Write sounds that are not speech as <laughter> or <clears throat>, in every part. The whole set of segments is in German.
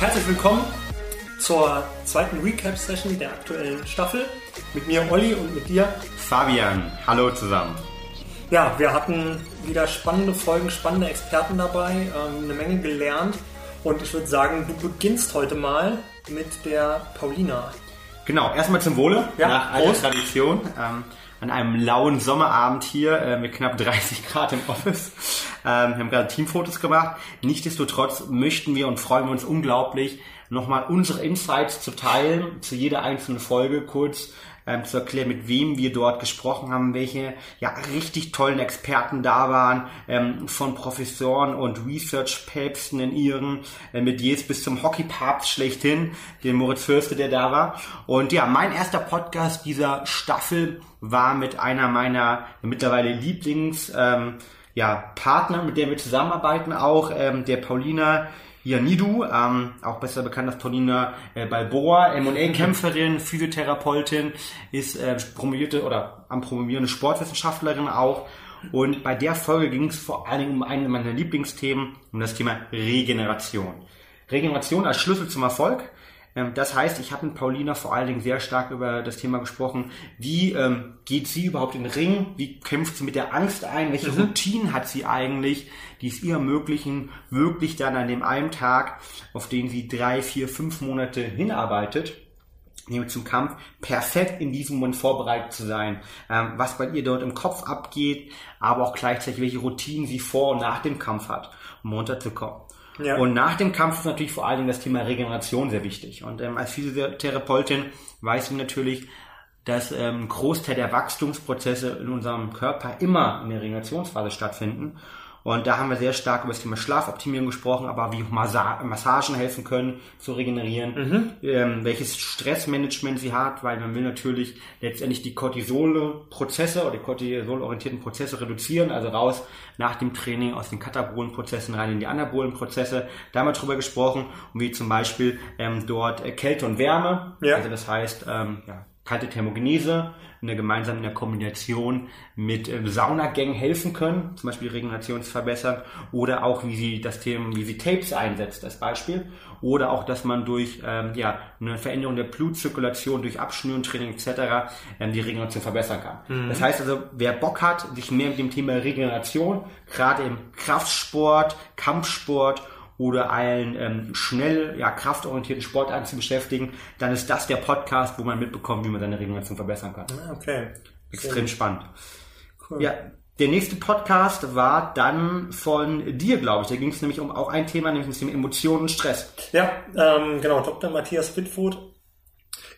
Herzlich willkommen zur zweiten Recap-Session der aktuellen Staffel. Mit mir Olli und mit dir Fabian. Hallo zusammen. Ja, wir hatten wieder spannende Folgen, spannende Experten dabei, ähm, eine Menge gelernt. Und ich würde sagen, du beginnst heute mal mit der Paulina. Genau, erstmal zum Wohle, Ja, nach alter. Tradition. Ähm, an einem lauen Sommerabend hier äh, mit knapp 30 Grad im Office. Ähm, wir haben gerade Teamfotos gemacht. Nichtsdestotrotz möchten wir und freuen wir uns unglaublich, nochmal unsere Insights zu teilen, zu jeder einzelnen Folge kurz ähm, zu erklären, mit wem wir dort gesprochen haben, welche ja richtig tollen Experten da waren, ähm, von Professoren und Research-Päpsten in ihren äh, Metiers bis zum Hockey-Papst schlechthin, den Moritz Fürste, der da war. Und ja, mein erster Podcast dieser Staffel war mit einer meiner mittlerweile Lieblings ähm, ja, Partner, mit der wir zusammenarbeiten, auch ähm, der Paulina Ianidu, ähm, auch besser bekannt als Paulina äh, Balboa, M&A-Kämpferin, Physiotherapeutin, ist äh, promovierte oder am promovierende Sportwissenschaftlerin auch. Und bei der Folge ging es vor allen Dingen um eine meiner Lieblingsthemen, um das Thema Regeneration. Regeneration als Schlüssel zum Erfolg. Ähm, Das heißt, ich habe mit Paulina vor allen Dingen sehr stark über das Thema gesprochen. Wie ähm, geht sie überhaupt in den Ring? Wie kämpft sie mit der Angst ein? Welche Routinen hat sie eigentlich, die es ihr ermöglichen, wirklich dann an dem einen Tag, auf den sie drei, vier, fünf Monate hinarbeitet, nämlich zum Kampf, perfekt in diesem Moment vorbereitet zu sein, ähm, was bei ihr dort im Kopf abgeht, aber auch gleichzeitig, welche Routinen sie vor und nach dem Kampf hat, um runterzukommen. Ja. Und nach dem Kampf ist natürlich vor allen Dingen das Thema Regeneration sehr wichtig. Und ähm, als Physiotherapeutin weiß sie natürlich, dass ähm, Großteil der Wachstumsprozesse in unserem Körper immer in der Regenerationsphase stattfinden. Und da haben wir sehr stark über das Thema Schlafoptimierung gesprochen, aber wie Massa Massagen helfen können zu regenerieren, ähm, welches Stressmanagement sie hat, weil man will natürlich letztendlich die Cortisol-Prozesse oder die Cortisol-orientierten Prozesse reduzieren, also raus nach dem Training aus den katabolen Prozessen rein in die anabolen Prozesse. Da haben wir drüber gesprochen, und wie zum Beispiel ähm, dort äh, Kälte und Wärme, Ja. also das heißt ähm, ja, kalte Thermogenese, eine gemeinsam in der Kombination mit ähm, Saunagängen helfen können, zum Beispiel die Regeneration zu verbessern, oder auch wie sie das Thema, wie sie Tapes einsetzt als Beispiel, oder auch, dass man durch ähm, ja, eine Veränderung der Blutzirkulation, durch Abschnüren, Training etc. Ähm, die Regeneration verbessern kann. Das heißt also, wer Bock hat, sich mehr mit dem Thema Regeneration, gerade im Kraftsport, Kampfsport oder allen ähm, schnell ja, kraftorientierten Sportarten zu beschäftigen, dann ist das der Podcast, wo man mitbekommt, wie man seine Regeneration verbessern kann. Ah, Okay. Extrem spannend. Cool. Ja, der nächste Podcast war dann von dir, glaube ich. Da ging es nämlich um auch ein Thema, nämlich das Thema Emotionen und Stress. Ja, ähm, genau. Dr. Matthias Wittfurt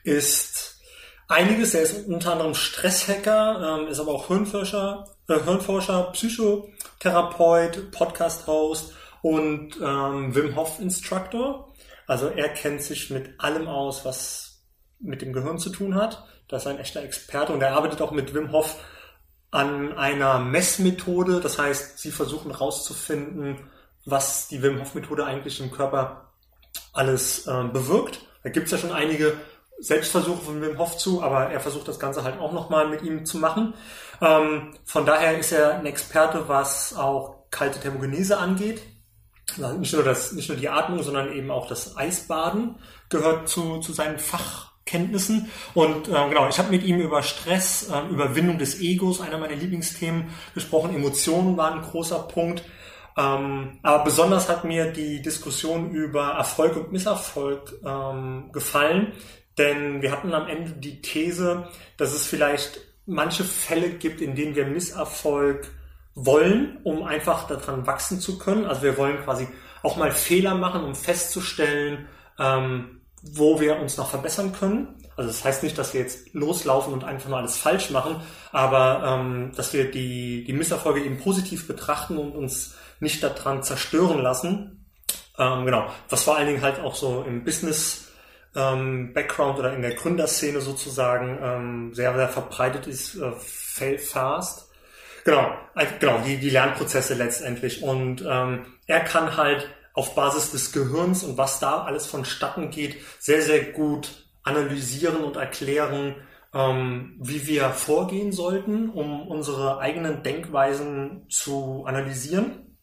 ist einiges. Er ist unter anderem Stresshacker, ähm, ist aber auch Hirnforscher, äh, Hirnforscher, Psychotherapeut, Podcast-Host und ähm, Wim Hof Instructor. Also er kennt sich mit allem aus, was mit dem Gehirn zu tun hat. Das ist ein echter Experte und er arbeitet auch mit Wim Hof an einer Messmethode. Das heißt, sie versuchen herauszufinden, was die Wim Hof Methode eigentlich im Körper alles äh, bewirkt. Da gibt es ja schon einige Selbstversuche von Wim Hof zu, aber er versucht das Ganze halt auch nochmal mit ihm zu machen. Ähm, von daher ist er ein Experte, was auch kalte Thermogenese angeht. Nicht nur, das, nicht nur die Atmung, sondern eben auch das Eisbaden gehört zu, zu seinen Fachkenntnissen. Und ähm, genau, ich habe mit ihm über Stress, ähm, Überwindung des Egos, einer meiner Lieblingsthemen, gesprochen. Emotionen waren ein großer Punkt. Ähm, aber besonders hat mir die Diskussion über Erfolg und Misserfolg ähm, gefallen, denn wir hatten am Ende die These, dass es vielleicht manche Fälle gibt, in denen wir Misserfolg wollen, um einfach daran wachsen zu können. Also wir wollen quasi auch mal Fehler machen, um festzustellen, ähm, wo wir uns noch verbessern können. Also das heißt nicht, dass wir jetzt loslaufen und einfach nur alles falsch machen, aber ähm, dass wir die, die Misserfolge eben positiv betrachten und uns nicht daran zerstören lassen. Ähm, genau, was vor allen Dingen halt auch so im Business ähm, Background oder in der Gründerszene sozusagen ähm, sehr, sehr verbreitet ist, äh, fail fast. Genau, äh, genau, die, die Lernprozesse letztendlich. Und ähm, er kann halt auf Basis des Gehirns und was da alles vonstatten geht, sehr, sehr gut analysieren und erklären, ähm, wie wir vorgehen sollten, um unsere eigenen Denkweisen zu analysieren.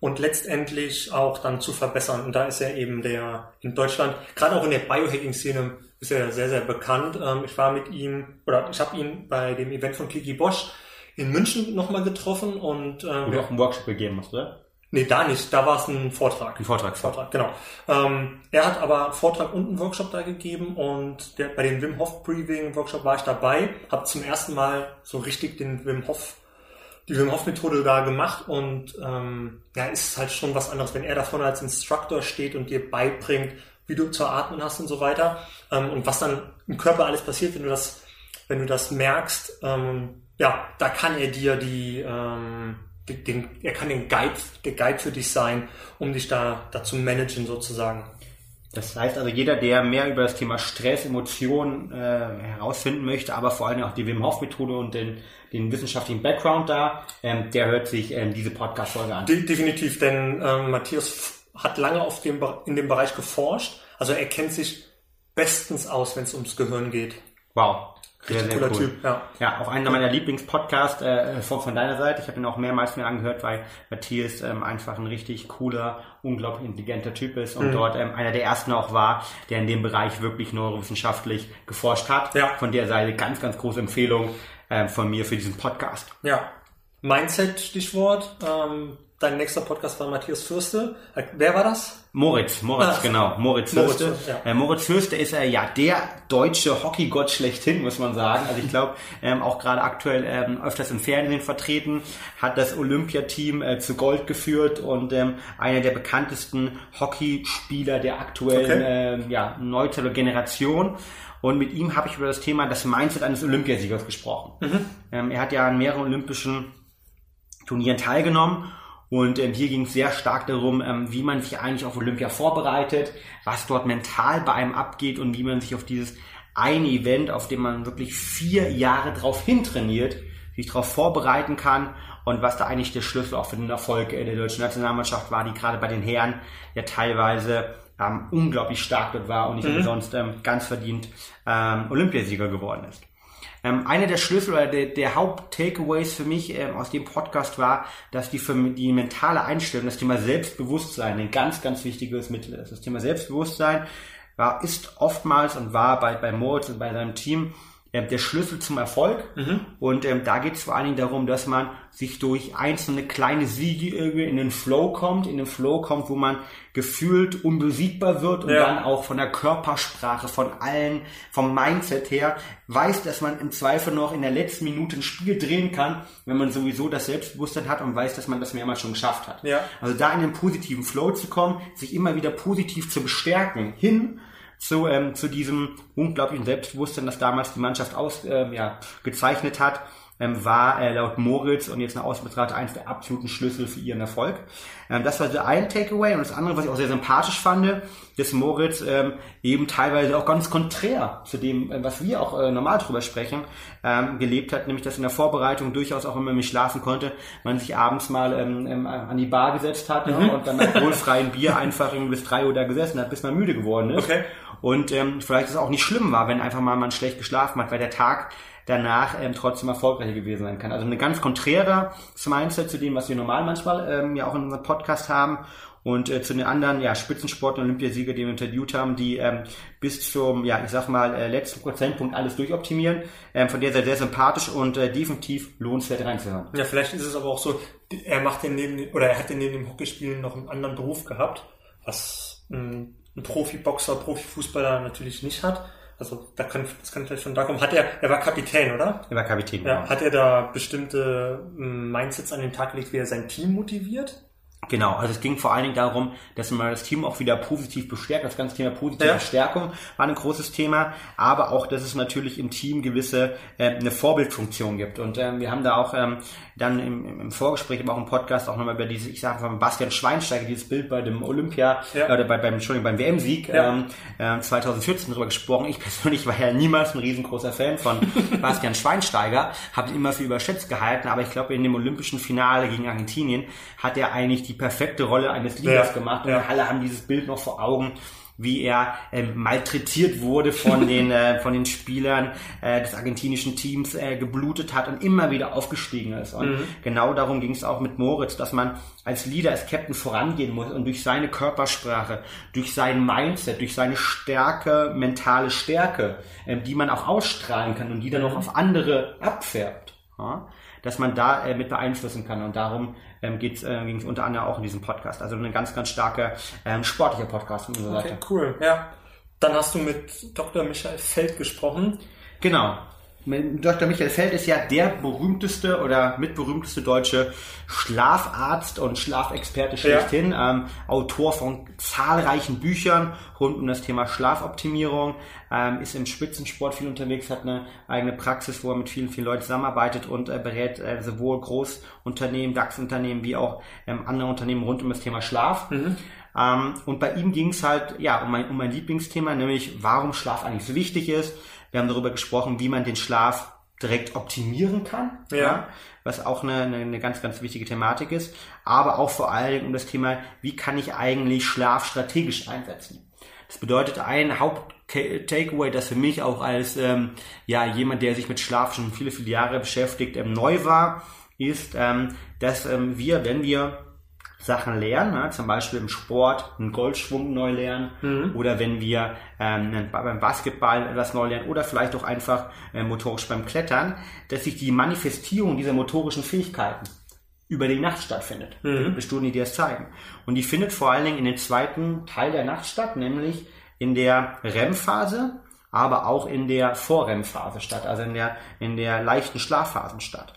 und letztendlich auch dann zu verbessern. Und da ist er eben der in Deutschland, gerade auch in der Biohacking-Szene, ist er sehr, sehr bekannt. Ähm, ich war mit ihm, oder ich habe ihn bei dem Event von Kiki Bosch in München nochmal getroffen und ähm, Wo du auch einen Workshop gegeben hast, oder? Nee, da nicht. Da war es ein Vortrag. Ein Vortrag. Vortrag, genau. Ähm, er hat aber einen Vortrag und einen Workshop da gegeben und der, bei dem Wim Hof Breathing Workshop war ich dabei, habe zum ersten Mal so richtig den Wim Hof die Wim Hof Methode da gemacht und ähm, ja, ist halt schon was anderes, wenn er davon als Instructor steht und dir beibringt, wie du zu atmen hast und so weiter ähm, und was dann im Körper alles passiert, wenn du das, wenn du das merkst. Ähm, ja, da kann er dir die ähm, den, er kann den Guide, der Guide für dich sein, um dich da, da zu managen sozusagen. Das heißt also, jeder, der mehr über das Thema Stress, Emotionen äh, herausfinden möchte, aber vor allem auch die Wim Hof Methode und den, den wissenschaftlichen Background da, ähm, der hört sich ähm, diese Podcast-Folge an. De definitiv, denn ähm, Matthias hat lange auf dem, in dem Bereich geforscht. Also er kennt sich bestens aus, wenn es ums Gehirn geht. Wow. Sehr, sehr cooler cool. Typ, ja. Ja, auch einer meiner Lieblingspodcasts äh, von, von deiner Seite. Ich habe ihn auch mehrmals mir angehört, weil Matthias ähm, einfach ein richtig cooler, unglaublich intelligenter Typ ist und mhm. dort ähm, einer der ersten auch war, der in dem Bereich wirklich neurowissenschaftlich geforscht hat. Ja. Von der Seite ganz, ganz große Empfehlung ähm, von mir für diesen Podcast. Ja. Mindset, Stichwort. Ähm, dein nächster Podcast war Matthias Fürste. Äh, wer war das? Moritz, Moritz, ah, genau. Moritz Fürste. Moritz, ja. äh, Moritz Fürste ist äh, ja der deutsche Hockeygott schlechthin, muss man sagen. Also ich glaube, <laughs> ähm, auch gerade aktuell ähm, öfters im Fernsehen vertreten, hat das Olympiateam äh, zu Gold geführt und ähm, einer der bekanntesten Hockeyspieler der aktuellen okay. ähm, ja, Neuzeiler Generation. Und mit ihm habe ich über das Thema das Mindset eines Olympiasiegers gesprochen. Mhm. Ähm, er hat ja an mehreren olympischen Turnieren teilgenommen und ähm, hier ging es sehr stark darum, ähm, wie man sich eigentlich auf Olympia vorbereitet, was dort mental bei einem abgeht und wie man sich auf dieses eine Event, auf dem man wirklich vier Jahre drauf hintrainiert, sich darauf vorbereiten kann und was da eigentlich der Schlüssel auch für den Erfolg der deutschen Nationalmannschaft war, die gerade bei den Herren ja teilweise ähm, unglaublich stark dort war und nicht mhm. umsonst ähm, ganz verdient ähm, Olympiasieger geworden ist. Ähm, einer der Schlüssel oder der, der Haupt-Takeaways für mich ähm, aus dem Podcast war, dass die, für die mentale Einstellung, das Thema Selbstbewusstsein ein ganz, ganz wichtiges Mittel ist. Das Thema Selbstbewusstsein war, ist oftmals und war bei, bei Moritz und bei seinem Team äh, der Schlüssel zum Erfolg. Mhm. Und ähm, da geht es vor allen Dingen darum, dass man sich durch einzelne kleine Siege irgendwie in den Flow kommt, in den Flow kommt, wo man gefühlt unbesiegbar wird und ja. dann auch von der Körpersprache, von allen, vom Mindset her, weiß, dass man im Zweifel noch in der letzten Minute ein Spiel drehen kann, wenn man sowieso das Selbstbewusstsein hat und weiß, dass man das mehrmals schon geschafft hat. Ja. Also da in den positiven Flow zu kommen, sich immer wieder positiv zu bestärken, hin zu, ähm, zu diesem unglaublichen Selbstbewusstsein, das damals die Mannschaft aus, ähm, ja, gezeichnet hat, ähm, war äh, laut Moritz und jetzt eine Außenbetrachtung eines der absoluten Schlüssel für ihren Erfolg. Ähm, das war so ein Takeaway und das andere, was ich auch sehr sympathisch fand, dass Moritz ähm, eben teilweise auch ganz konträr zu dem, äh, was wir auch äh, normal drüber sprechen, ähm, gelebt hat, nämlich dass in der Vorbereitung durchaus auch, wenn man nicht schlafen konnte, man sich abends mal ähm, ähm, an die Bar gesetzt hat mhm. ja, und dann alkoholfreien Bier einfach irgendwie bis drei Uhr da gesessen hat, bis man müde geworden ist. Okay. Und ähm, vielleicht ist es auch nicht schlimm war, wenn einfach mal man schlecht geschlafen hat, weil der Tag danach ähm, trotzdem erfolgreicher gewesen sein kann. Also eine ganz konträre Mindset zu dem, was wir normal manchmal ähm, ja auch in unserem Podcast haben und äh, zu den anderen ja, Spitzensport- und Olympiasieger, die wir interviewt haben, die ähm, bis zum, ja, ich sag mal, äh, letzten Prozentpunkt alles durchoptimieren. Ähm, von der sehr, sehr sympathisch und äh, definitiv lohnenswert reinzuhören. Ja, vielleicht ist es aber auch so, er macht den neben, oder er hat den neben dem Hockeyspielen noch einen anderen Beruf gehabt, was ein ein Profiboxer, Profifußballer natürlich nicht hat. Also da kann, das kann vielleicht schon da kommen. Hat er, er war Kapitän, oder? Er war Kapitän. Ja, genau. Hat er da bestimmte hm, Mindsets an den Tag gelegt, wie er sein Team motiviert? Genau, also es ging vor allen Dingen darum, dass man das Team auch wieder positiv bestärkt. Das ganze Thema positive ja. Stärkung war ein großes Thema, aber auch, dass es natürlich im Team gewisse äh, eine Vorbildfunktion gibt. Und ähm, wir haben da auch ähm, dann im, im Vorgespräch, aber auch im Podcast auch nochmal über diese, ich sage mal, Bastian Schweinsteiger, dieses Bild bei dem Olympia, ja. äh, oder bei, beim, Entschuldigung, beim WM-Sieg ja. ähm, äh, 2014 drüber gesprochen. Ich persönlich war ja niemals ein riesengroßer Fan von <laughs> Bastian Schweinsteiger, habe ihn immer für überschätzt gehalten, aber ich glaube, in dem olympischen Finale gegen Argentinien hat er eigentlich die perfekte Rolle eines Leaders Ja, gemacht und ja. alle haben dieses Bild noch vor Augen, wie er ähm, malträtiert wurde von <laughs> den äh, von den Spielern äh, des argentinischen Teams, äh, geblutet hat und immer wieder aufgestiegen ist. Und genau darum ging es auch mit Moritz, dass man als Leader, als Captain vorangehen muss und durch seine Körpersprache, durch sein Mindset, durch seine Stärke, mentale Stärke, ähm, die man auch ausstrahlen kann und die dann auch auf andere abfärbt. Ja? dass man da äh, mit beeinflussen kann. Und darum ähm, geht's, äh, ging es unter anderem auch in diesem Podcast. Also ein ganz, ganz starker ähm, sportlicher Podcast von unserer Okay, Seite. cool. Ja. Dann hast du mit Dr. Michael Feld gesprochen. Genau. Dr. Michael Feld ist ja der berühmteste oder mitberühmteste deutsche Schlafarzt und Schlafexperte schlechthin, ähm, Autor von zahlreichen Büchern rund um das Thema Schlafoptimierung, ähm, ist im Spitzensport viel unterwegs, hat eine eigene Praxis, wo er mit vielen, vielen Leuten zusammenarbeitet und äh, berät äh, sowohl Großunternehmen, DAX-Unternehmen wie auch ähm, andere Unternehmen rund um das Thema Schlaf. Ähm, und bei ihm ging es halt ja um mein, um mein Lieblingsthema, nämlich warum Schlaf eigentlich so wichtig ist. Wir haben darüber gesprochen, wie man den Schlaf direkt optimieren kann, Ja. was auch eine, eine, eine ganz, ganz wichtige Thematik ist, aber auch vor allen Dingen um das Thema, wie kann ich eigentlich Schlaf strategisch einsetzen. Das bedeutet ein Haupt-Takeaway, das für mich auch als ähm, ja jemand, der sich mit Schlaf schon viele, viele Jahre beschäftigt, ähm, neu war, ist, ähm, dass ähm, wir, wenn wir Sachen lernen, ne? zum Beispiel im Sport einen Goldschwung neu lernen oder wenn wir ähm, beim Basketball etwas neu lernen oder vielleicht auch einfach äh, motorisch beim Klettern, dass sich die Manifestierung dieser motorischen Fähigkeiten über die Nacht stattfindet. Da gibt Studien, die das zeigen. Und die findet vor allen Dingen in den zweiten Teil der Nacht statt, nämlich in der REM-Phase, aber auch in der Vor-REM-Phase statt, also in der, in der leichten Schlafphasen statt.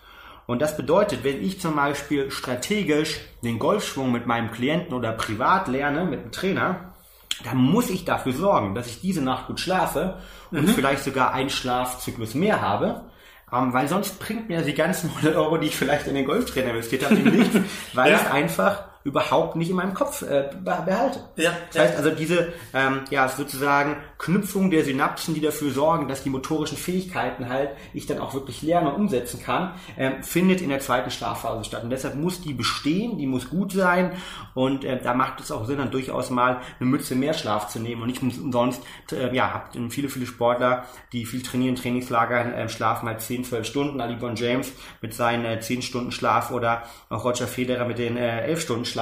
Und das bedeutet, wenn ich zum Beispiel strategisch den Golfschwung mit meinem Klienten oder privat lerne, mit einem Trainer, dann muss ich dafür sorgen, dass ich diese Nacht gut schlafe und vielleicht sogar einen Schlafzyklus mehr habe. Ähm, weil sonst bringt mir die ganzen 100 Euro, die ich vielleicht in den Golftrainer investiert habe, nichts, <laughs> weil Ja. es einfach überhaupt nicht in meinem Kopf äh, be- behalte. Ja, Das heißt also diese ähm, ja sozusagen Knüpfung der Synapsen, die dafür sorgen, dass die motorischen Fähigkeiten halt ich dann auch wirklich lernen und umsetzen kann, ähm, findet in der zweiten Schlafphase statt. Und deshalb muss die bestehen, die muss gut sein und äh, da macht es auch Sinn, dann durchaus mal eine Mütze mehr Schlaf zu nehmen und nicht umsonst, äh, ja, habt viele, viele Sportler, die viel trainieren, Trainingslagern, äh, schlafen halt 10, 12 Stunden. Ali Bon James mit seinen äh, 10 Stunden Schlaf oder auch Roger Federer mit den äh, 11 Stunden Schlaf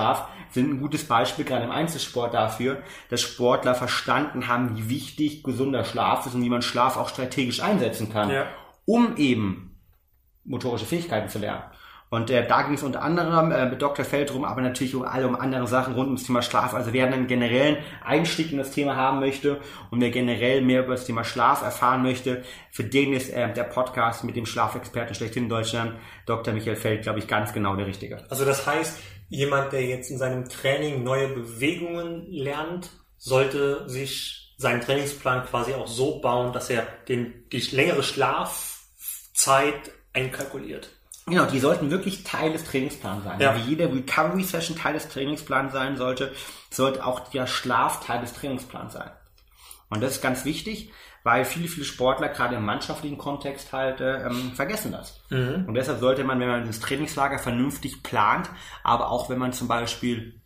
sind ein gutes Beispiel gerade im Einzelsport dafür, dass Sportler verstanden haben, wie wichtig gesunder Schlaf ist und wie man Schlaf auch strategisch einsetzen kann, Ja. um eben motorische Fähigkeiten zu lernen. Und äh, da ging es unter anderem äh, mit Dr. Feld rum, aber natürlich um alle um andere Sachen rund ums Thema Schlaf. Also wer einen generellen Einstieg in das Thema haben möchte und wer generell mehr über das Thema Schlaf erfahren möchte, für den ist äh, der Podcast mit dem Schlafexperten schlechthin in Deutschland, Dr. Michael Feld, glaube ich, ganz genau der Richtige. Also das heißt, jemand, der jetzt in seinem Training neue Bewegungen lernt, sollte sich seinen Trainingsplan quasi auch so bauen, dass er den, die längere Schlafzeit einkalkuliert. Genau, die sollten wirklich Teil des Trainingsplans sein. Ja. Wie jede Recovery-Session Teil des Trainingsplans sein sollte, sollte auch der Schlaf Teil des Trainingsplans sein. Und das ist ganz wichtig, weil viele, viele Sportler gerade im mannschaftlichen Kontext halt äh, ähm, vergessen das. Und deshalb sollte man, wenn man das Trainingslager vernünftig plant, aber auch wenn man zum Beispiel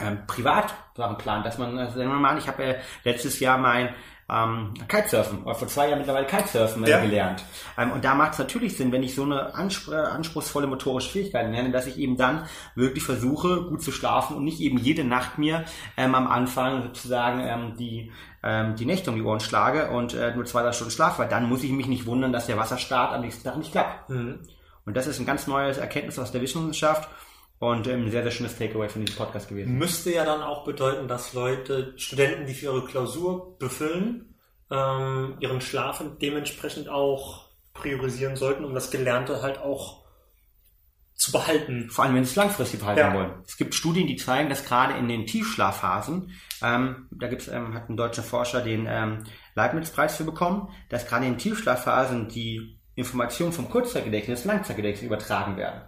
ähm, privat Sachen plant, dass man, also sagen wir mal, ich habe äh, letztes Jahr mein ähm, Kitesurfen, oder vor zwei Jahren mittlerweile Kitesurfen äh, Ja. gelernt. Ähm, und da macht es natürlich Sinn, wenn ich so eine anspr äh, anspruchsvolle motorische Fähigkeit lerne, dass ich eben dann wirklich versuche, gut zu schlafen und nicht eben jede Nacht mir ähm, am Anfang sozusagen ähm, die ähm, die Nächte um die Ohren schlage und äh, nur zwei, drei Stunden schlafe, weil dann muss ich mich nicht wundern, dass der Wasserstart am nächsten Tag nicht klappt. Und das ist ein ganz neues Erkenntnis aus der Wissenschaft und ähm, ein sehr, sehr schönes Takeaway von diesem Podcast gewesen. Müsste ja dann auch bedeuten, dass Leute, Studenten, die für ihre Klausur befüllen, ähm, ihren Schlaf dementsprechend auch priorisieren sollten, um das Gelernte halt auch zu behalten. Vor allem, wenn sie es langfristig behalten Ja. wollen. Es gibt Studien, die zeigen, dass gerade in den Tiefschlafphasen, ähm, da gibt's, ähm, hat ein deutscher Forscher den ähm, Leibniz-Preis für bekommen, dass gerade in den Tiefschlafphasen die Informationen vom Kurzzeitgedächtnis ins Langzeitgedächtnis übertragen werden.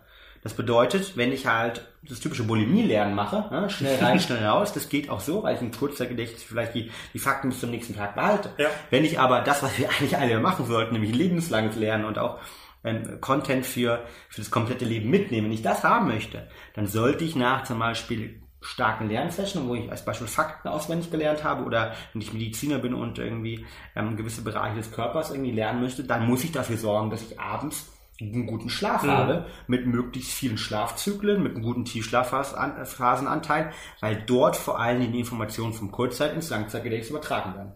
Das bedeutet, wenn ich halt das typische Bulimie-Lernen mache, ne, schnell rein, <laughs> schnell raus, das geht auch so, weil ich im Kurzzeitgedächtnis vielleicht die, die Fakten bis zum nächsten Tag behalte. Ja. Wenn ich aber das, was wir <laughs> eigentlich alle machen sollten, nämlich lebenslanges Lernen und auch ähm, Content für, für das komplette Leben mitnehme, wenn ich das haben möchte, dann sollte ich nach zum Beispiel starken Lernsession, wo ich als Beispiel Fakten auswendig gelernt habe oder wenn ich Mediziner bin und irgendwie ähm, gewisse Bereiche des Körpers irgendwie lernen möchte, dann muss ich dafür sorgen, dass ich abends einen guten Schlaf mhm. habe, mit möglichst vielen Schlafzyklen, mit einem guten Tiefschlafphasenanteil, weil dort vor allem die Informationen vom Kurzzeit- ins Langzeitgedächtnis übertragen werden.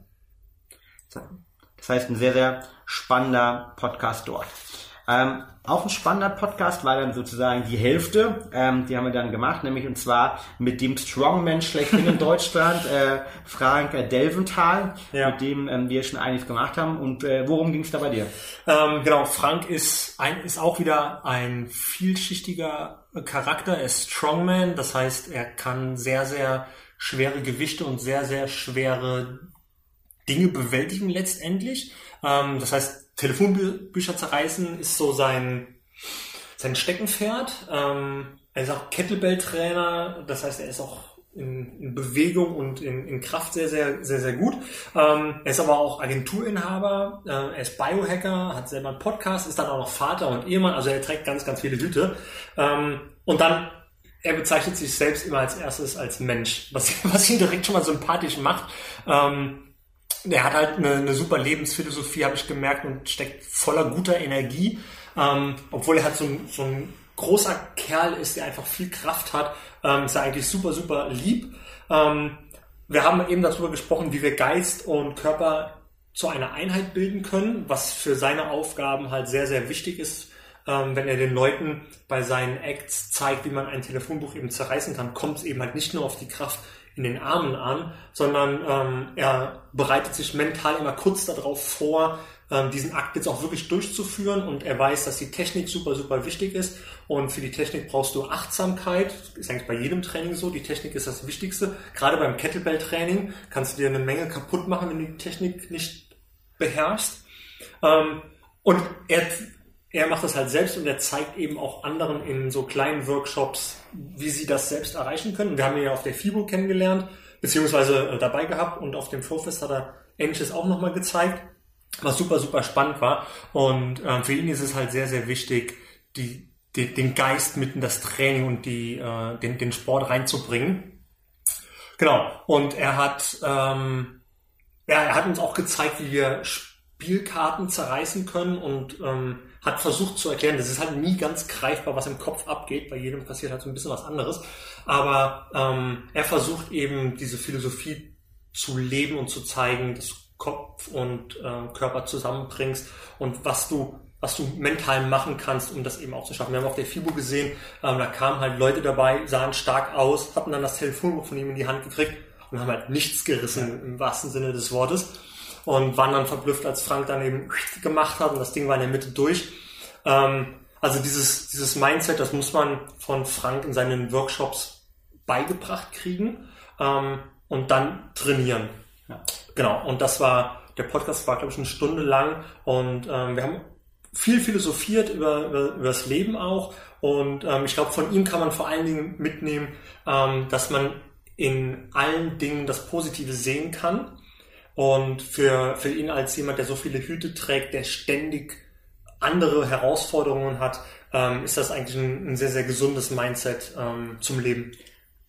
Das heißt, ein sehr, sehr spannender Podcast dort. Ähm, auch ein spannender Podcast war dann sozusagen die Hälfte, ähm, die haben wir dann gemacht, nämlich und zwar mit dem Strongman schlechthin in <laughs> Deutschland, äh, Frank Delventhal, ja. mit dem ähm, wir schon einiges gemacht haben. Und äh, worum ging es da bei dir? Ähm, genau, Frank ist, ein, ist auch wieder ein vielschichtiger Charakter, er ist Strongman, das heißt, er kann sehr, sehr schwere Gewichte und sehr, sehr schwere Dinge bewältigen letztendlich. Ähm, das heißt, Telefonbücher zerreißen ist so sein, sein Steckenpferd. Ähm, er ist auch Kettlebell-Trainer, das heißt, er ist auch in, in Bewegung und in, in, Kraft sehr, sehr, sehr, sehr gut. Ähm, er ist aber auch Agenturinhaber, äh, er ist Biohacker, hat selber einen Podcast, ist dann auch noch Vater und Ehemann, also er trägt ganz, ganz viele Hüte. Ähm, und dann, er bezeichnet sich selbst immer als erstes als Mensch, was, <laughs> was ihn direkt schon mal sympathisch macht. Ähm, der hat halt eine, eine super Lebensphilosophie, habe ich gemerkt, und steckt voller guter Energie. Ähm, obwohl er halt so so ein großer Kerl ist, der einfach viel Kraft hat, ähm, ist er eigentlich super, super lieb. Ähm, wir haben eben darüber gesprochen, wie wir Geist und Körper zu einer Einheit bilden können, was für seine Aufgaben halt sehr, sehr wichtig ist. Ähm, wenn er den Leuten bei seinen Acts zeigt, wie man ein Telefonbuch eben zerreißen kann, kommt es eben halt nicht nur auf die Kraft in den Armen an, sondern ähm, er bereitet sich mental immer kurz darauf vor, ähm, diesen Akt jetzt auch wirklich durchzuführen und er weiß, dass die Technik super, super wichtig ist und für die Technik brauchst du Achtsamkeit, ist eigentlich bei jedem Training so, die Technik ist das Wichtigste. Gerade beim Kettlebell-Training kannst du dir eine Menge kaputt machen, wenn du die Technik nicht beherrschst. Ähm, und er er macht das halt selbst und er zeigt eben auch anderen in so kleinen Workshops, wie sie das selbst erreichen können. Wir haben ihn ja auf der FIBO kennengelernt, beziehungsweise äh, dabei gehabt und auf dem Flowfest hat er Ähnliches auch nochmal gezeigt, was super, super spannend war. Und äh, für ihn ist es halt sehr, sehr wichtig, die, die, den Geist mitten das Training und die, äh, den, den Sport reinzubringen. Genau. Und er hat, ähm, ja, er hat uns auch gezeigt, wie wir Spielkarten zerreißen können und ähm, hat versucht zu erklären, das ist halt nie ganz greifbar, was im Kopf abgeht. Bei jedem passiert halt so ein bisschen was anderes. Aber ähm, er versucht eben diese Philosophie zu leben und zu zeigen, dass du Kopf und äh, Körper zusammenbringst und was du was du mental machen kannst, um das eben auch zu schaffen. Wir haben auf der FIBO gesehen, ähm, da kamen halt Leute dabei, sahen stark aus, hatten dann das Telefonbuch von ihm in die Hand gekriegt und haben halt nichts gerissen im wahrsten Sinne des Wortes und waren dann verblüfft, als Frank dann eben gemacht hat und das Ding war in der Mitte durch. Ähm, also dieses, dieses Mindset, das muss man von Frank in seinen Workshops beigebracht kriegen ähm, und dann trainieren. Ja. Genau, und das war, der Podcast war, glaube ich, eine Stunde lang und ähm, wir haben viel philosophiert über, über, über das Leben auch und ähm, ich glaube, von ihm kann man vor allen Dingen mitnehmen, ähm, dass man in allen Dingen das Positive sehen kann und für, für ihn als jemand, der so viele Hüte trägt, der ständig andere Herausforderungen hat, ähm, ist das eigentlich ein, ein, sehr, sehr gesundes Mindset ähm, zum Leben.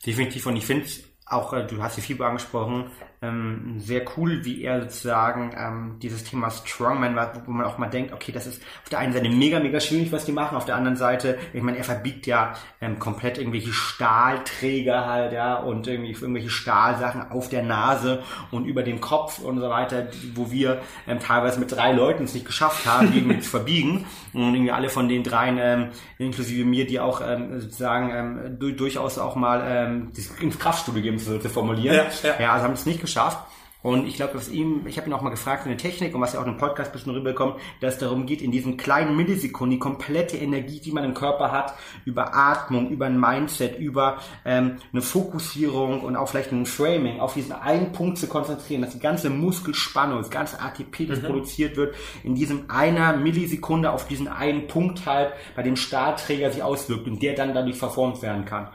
Definitiv. Und ich finde auch, äh, du hast die FIBO angesprochen, ähm, sehr cool, wie er sozusagen ähm, dieses Thema Strongman, wo man auch mal denkt, okay, das ist auf der einen Seite mega, mega schwierig, was die machen, auf der anderen Seite, ich meine, er verbiegt ja ähm, komplett irgendwelche Stahlträger halt, ja, und irgendwie irgendwelche Stahlsachen auf der Nase und über dem Kopf und so weiter, wo wir ähm, teilweise mit drei Leuten es nicht geschafft haben, irgendwie <laughs> zu verbiegen. Und irgendwie alle von den dreien, ähm, inklusive mir, die auch ähm, sozusagen ähm, durchaus auch mal ähm, ins Kraftstudio geben zu, zu formulieren, ja, ja. ja also haben es nicht geschafft geschafft. Und ich glaube, was ihm, ich habe ihn auch mal gefragt für eine Technik und was ja auch im Podcast ein bisschen rüberkommt, dass es darum geht, in diesen kleinen Millisekunden die komplette Energie, die man im Körper hat, über Atmung, über ein Mindset, über ähm, eine Fokussierung und auch vielleicht ein Framing auf diesen einen Punkt zu konzentrieren, dass die ganze Muskelspannung, das ganze ATP, das mhm. produziert wird, in diesem einer Millisekunde auf diesen einen Punkt halt bei dem Stahlträger sich auswirkt und der dann dadurch verformt werden kann.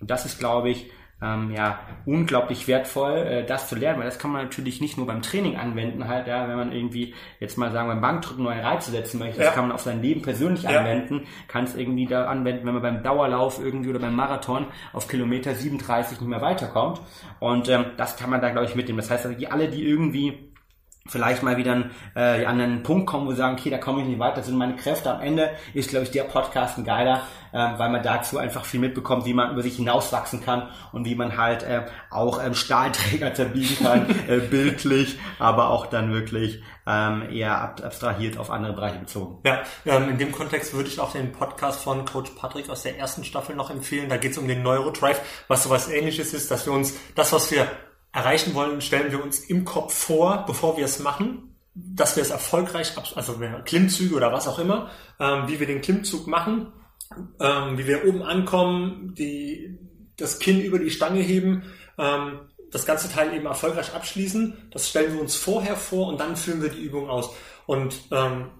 Und das ist, glaube ich, ähm, ja unglaublich wertvoll, äh, das zu lernen, weil das kann man natürlich nicht nur beim Training anwenden, halt, ja, wenn man irgendwie jetzt mal sagen, beim Bankdrücken neue Reize setzen möchte, das Ja. kann man auf sein Leben persönlich Ja. anwenden, kann es irgendwie da anwenden, wenn man beim Dauerlauf irgendwie oder beim Marathon auf Kilometer 37 nicht mehr weiterkommt. Und ähm, das kann man da, glaube ich, mitnehmen. Das heißt, also die alle, die irgendwie vielleicht mal wieder an, äh, an einen Punkt kommen, wo sie sagen, okay, da komme ich nicht weiter, das sind meine Kräfte. Am Ende ist, glaube ich, der Podcast ein geiler, ähm, weil man dazu einfach viel mitbekommt, wie man über sich hinauswachsen kann und wie man halt äh, auch ähm, Stahlträger <laughs> zerbiegen kann, äh, bildlich, aber auch dann wirklich ähm, eher ab abstrahiert auf andere Bereiche bezogen. Ja, ähm, in dem Kontext würde ich auch den Podcast von Coach Patrick aus der ersten Staffel noch empfehlen. Da geht es um den Neurodrive, was sowas ähnliches ist, dass wir uns das, was wir erreichen wollen, stellen wir uns im Kopf vor, bevor wir es machen, dass wir es erfolgreich, also Klimmzüge oder was auch immer, ähm, wie wir den Klimmzug machen, ähm, wie wir oben ankommen, die, das Kinn über die Stange heben, ähm, das ganze Teil eben erfolgreich abschließen. Das stellen wir uns vorher vor und dann führen wir die Übung aus. Und ähm,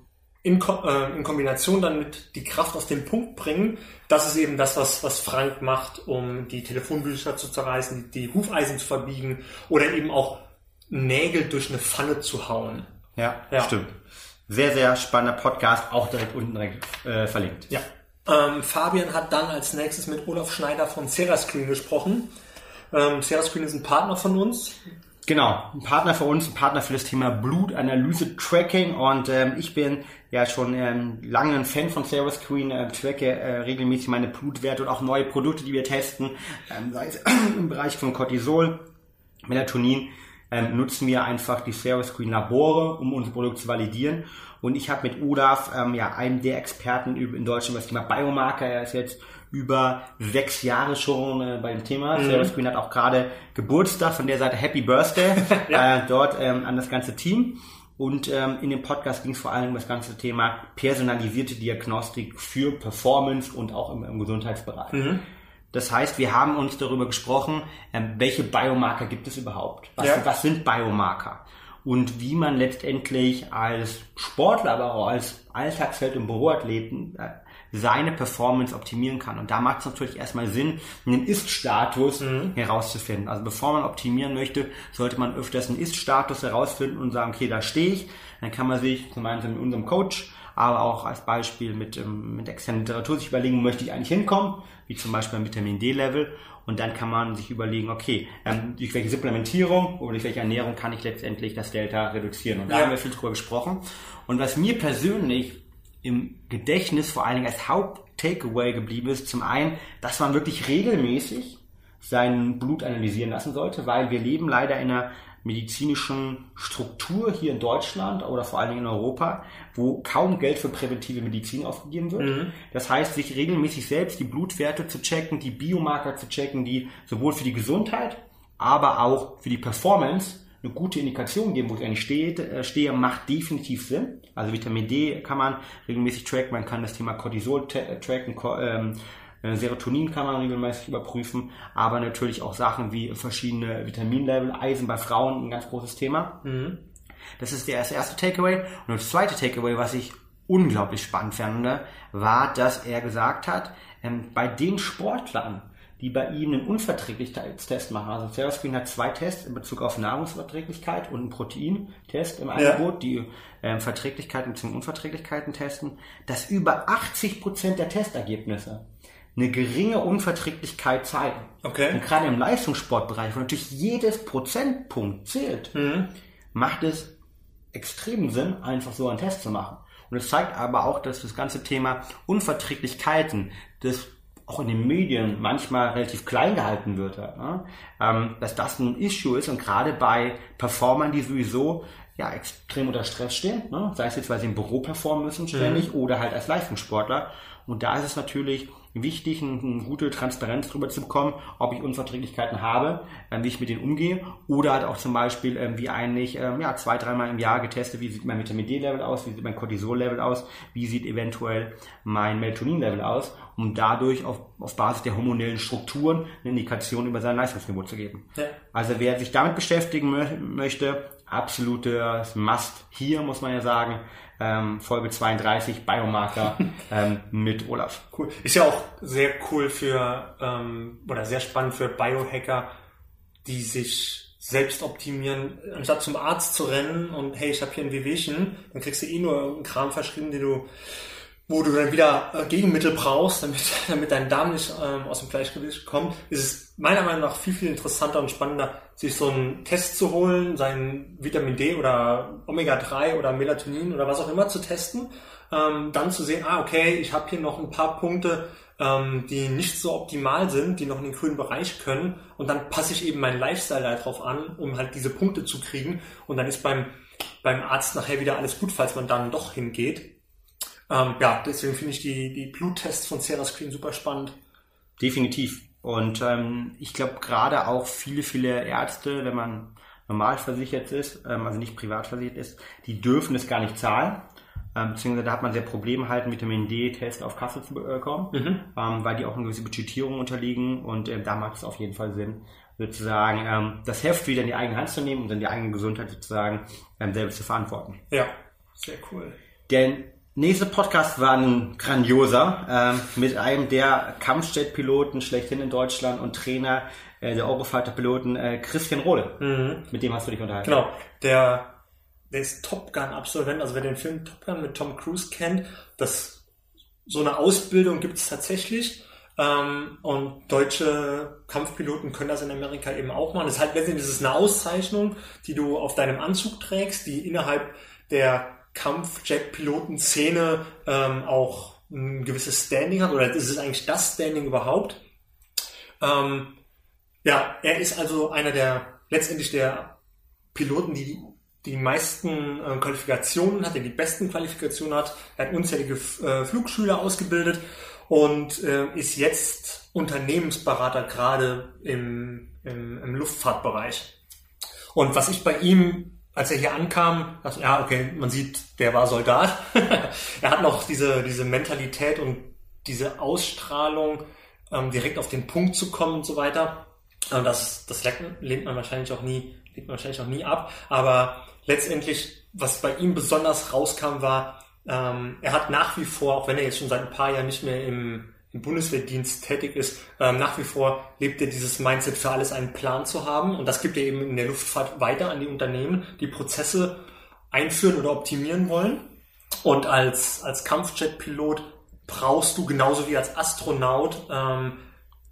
in, Ko äh, in Kombination dann mit die Kraft auf den Punkt bringen, das ist eben das, was, was Frank macht, um die Telefonbücher zu zerreißen, die, die Hufeisen zu verbiegen oder eben auch Nägel durch eine Pfanne zu hauen. Ja, Ja. stimmt. Sehr, sehr spannender Podcast, auch direkt unten direkt, äh, verlinkt. Ja. Ähm, Fabian hat dann als nächstes mit Olaf Schneider von Serascreen gesprochen. Ähm, Serascreen ist ein Partner von uns. Genau, ein Partner für uns, ein Partner für das Thema Blutanalyse Tracking und ähm, ich bin ja schon ähm, lange ein Fan von Sarah Screen, äh, tracke äh, regelmäßig meine Blutwerte und auch neue Produkte, die wir testen, ähm, sei es <clears throat> im Bereich von Cortisol, Melatonin, ähm, nutzen wir einfach die Sarah Screen Labore, um unser Produkt zu validieren. Und ich habe mit Olaf, ähm, ja, einem der Experten in Deutschland über das Thema Biomarker, er ist jetzt über sechs Jahre schon äh, bei dem Thema. Sarah Screen hat auch gerade Geburtstag, von der Seite Happy Birthday <laughs> äh, dort ähm, an das ganze Team. Und ähm, in dem Podcast ging es vor allem um das ganze Thema personalisierte Diagnostik für Performance und auch im, im Gesundheitsbereich. Das heißt, wir haben uns darüber gesprochen, ähm, welche Biomarker gibt es überhaupt? Was, Ja. was sind Biomarker? Und wie man letztendlich als Sportler, aber auch als Alltagsfeld- und Büroathleten äh, seine Performance optimieren kann. Und da macht es natürlich erstmal Sinn, einen Ist-Status herauszufinden. Also bevor man optimieren möchte, sollte man öfters einen Ist-Status herausfinden und sagen, okay, da stehe ich. Dann kann man sich gemeinsam mit unserem Coach aber auch als Beispiel mit, ähm, mit externer Literatur sich überlegen, möchte ich eigentlich hinkommen, wie zum Beispiel beim Vitamin D-Level. Und dann kann man sich überlegen, okay, ähm, durch welche Supplementierung oder durch welche Ernährung kann ich letztendlich das Delta reduzieren. Und da Ja. haben wir viel drüber gesprochen. Und was mir persönlich im Gedächtnis vor allen Dingen als Haupt-Takeaway geblieben ist, zum einen, dass man wirklich regelmäßig sein Blut analysieren lassen sollte, weil wir leben leider in einer medizinischen Struktur hier in Deutschland oder vor allen Dingen in Europa, wo kaum Geld für präventive Medizin ausgegeben wird. Das heißt, sich regelmäßig selbst die Blutwerte zu checken, die Biomarker zu checken, die sowohl für die Gesundheit, aber auch für die Performance eine gute Indikation geben, wo ich eigentlich stehe, äh, stehe, macht definitiv Sinn. Also Vitamin D kann man regelmäßig tracken, man kann das Thema Cortisol äh, tracken, ähm, äh, Serotonin kann man regelmäßig überprüfen, aber natürlich auch Sachen wie verschiedene Vitaminlevel, Eisen bei Frauen, ein ganz großes Thema. Das ist der erste, erste Takeaway. Und das zweite Takeaway, was ich unglaublich spannend fand, war, dass er gesagt hat, ähm, bei den Sportlern, die bei ihm einen Unverträglichkeitstest machen, also Seroscreen hat zwei Tests in Bezug auf Nahrungsverträglichkeit und einen Proteintest im Angebot, die ähm, Verträglichkeiten zum Unverträglichkeiten testen, dass über 80% der Testergebnisse eine geringe Unverträglichkeit zeigen. Okay. Und gerade im Leistungssportbereich, wo natürlich jedes Prozentpunkt zählt, macht es extrem Sinn, einfach so einen Test zu machen. Und es zeigt aber auch, dass das ganze Thema Unverträglichkeiten, das auch in den Medien manchmal relativ klein gehalten wird, ne? ähm, dass das ein Issue ist und gerade bei Performern, die sowieso ja, extrem unter Stress stehen, ne? sei es jetzt, weil sie im Büro performen müssen ständig oder halt als Leistungssportler. Und da ist es natürlich wichtig, eine, gute Transparenz darüber zu bekommen, ob ich Unverträglichkeiten habe, ähm, wie ich mit denen umgehe oder halt auch zum Beispiel, ähm, wie eigentlich ähm, ja, zwei, dreimal im Jahr getestet, wie sieht mein Vitamin D-Level aus, wie sieht mein Cortisol-Level aus, wie sieht eventuell mein Melatonin-Level aus, um dadurch auf, auf Basis der hormonellen Strukturen eine Indikation über sein Leistungsniveau zu geben. Ja. Also wer sich damit beschäftigen mö möchte, absolutes Must hier, muss man ja sagen. Ähm, Folge 32, Biomarker <laughs> ähm, mit Olaf. Cool. Ist ja auch sehr cool für, ähm, oder sehr spannend für Biohacker, die sich selbst optimieren, anstatt zum Arzt zu rennen und hey, ich habe hier ein Wehwehchen, dann kriegst du eh nur irgendeinen Kram verschrieben, den du wo du dann wieder äh, Gegenmittel brauchst, damit, <laughs> damit dein Darm nicht ähm, aus dem Gleichgewicht kommt, ist es meiner Meinung nach viel, viel interessanter und spannender, sich so einen Test zu holen, sein Vitamin D oder Omega-3 oder Melatonin oder was auch immer zu testen, ähm, dann zu sehen, ah, okay, ich habe hier noch ein paar Punkte, ähm, die nicht so optimal sind, die noch in den grünen Bereich können und dann passe ich eben meinen Lifestyle darauf an, um halt diese Punkte zu kriegen und dann ist beim, beim Arzt nachher wieder alles gut, falls man dann doch hingeht. Ähm, ja, deswegen finde ich die, die Bluttests von Sierra Screen super spannend. Definitiv. Und ähm, ich glaube gerade auch viele, viele Ärzte, wenn man normal versichert ist, ähm, also nicht privat versichert ist, die dürfen es gar nicht zahlen. Ähm, beziehungsweise da hat man sehr Probleme halt Vitamin D-Test auf Kasse zu bekommen, mhm. ähm, weil die auch eine gewisse Budgetierung unterliegen und ähm, da macht es auf jeden Fall Sinn, sozusagen ähm, das Heft wieder in die eigene Hand zu nehmen und dann die eigene Gesundheit sozusagen ähm, selbst zu verantworten. Ja, sehr cool. Denn Nächster Podcast war ein grandioser ähm, mit einem der Kampfjet-Piloten schlechthin in Deutschland und Trainer äh, der Eurofighter-Piloten äh, Christian Rohle. Mhm. Mit dem hast du dich unterhalten. Genau, der, der ist Top Gun-Absolvent. Also wer den Film Top Gun mit Tom Cruise kennt, das so eine Ausbildung gibt es tatsächlich. Ähm, und deutsche Kampfpiloten können das in Amerika eben auch machen. Das ist halt letztendlich das ist eine Auszeichnung, die du auf deinem Anzug trägst, die innerhalb der Kampfjet-Piloten-Szene ähm, auch ein gewisses Standing hat, oder ist es eigentlich das Standing überhaupt? Ähm, ja, er ist also einer der, letztendlich der Piloten, die die meisten äh, Qualifikationen hat, der die besten Qualifikationen hat. Er hat unzählige äh, Flugschüler ausgebildet und äh, ist jetzt Unternehmensberater gerade im, im, im Luftfahrtbereich. Und was ich bei ihm als er hier ankam, dachte ja, okay, man sieht, der war Soldat. <laughs> er hat noch diese, diese Mentalität und diese Ausstrahlung, ähm, direkt auf den Punkt zu kommen und so weiter. Und das, das lehnt man wahrscheinlich auch nie, lehnt man wahrscheinlich auch nie ab. Aber letztendlich, was bei ihm besonders rauskam, war, ähm, er hat nach wie vor, auch wenn er jetzt schon seit ein paar Jahren nicht mehr im, im Bundeswehrdienst tätig ist, ähm, nach wie vor lebt er dieses Mindset, für alles einen Plan zu haben. Und das gibt er eben in der Luftfahrt weiter an die Unternehmen, die Prozesse einführen oder optimieren wollen. Und als, als Kampfjet-Pilot brauchst du genauso wie als Astronaut ähm,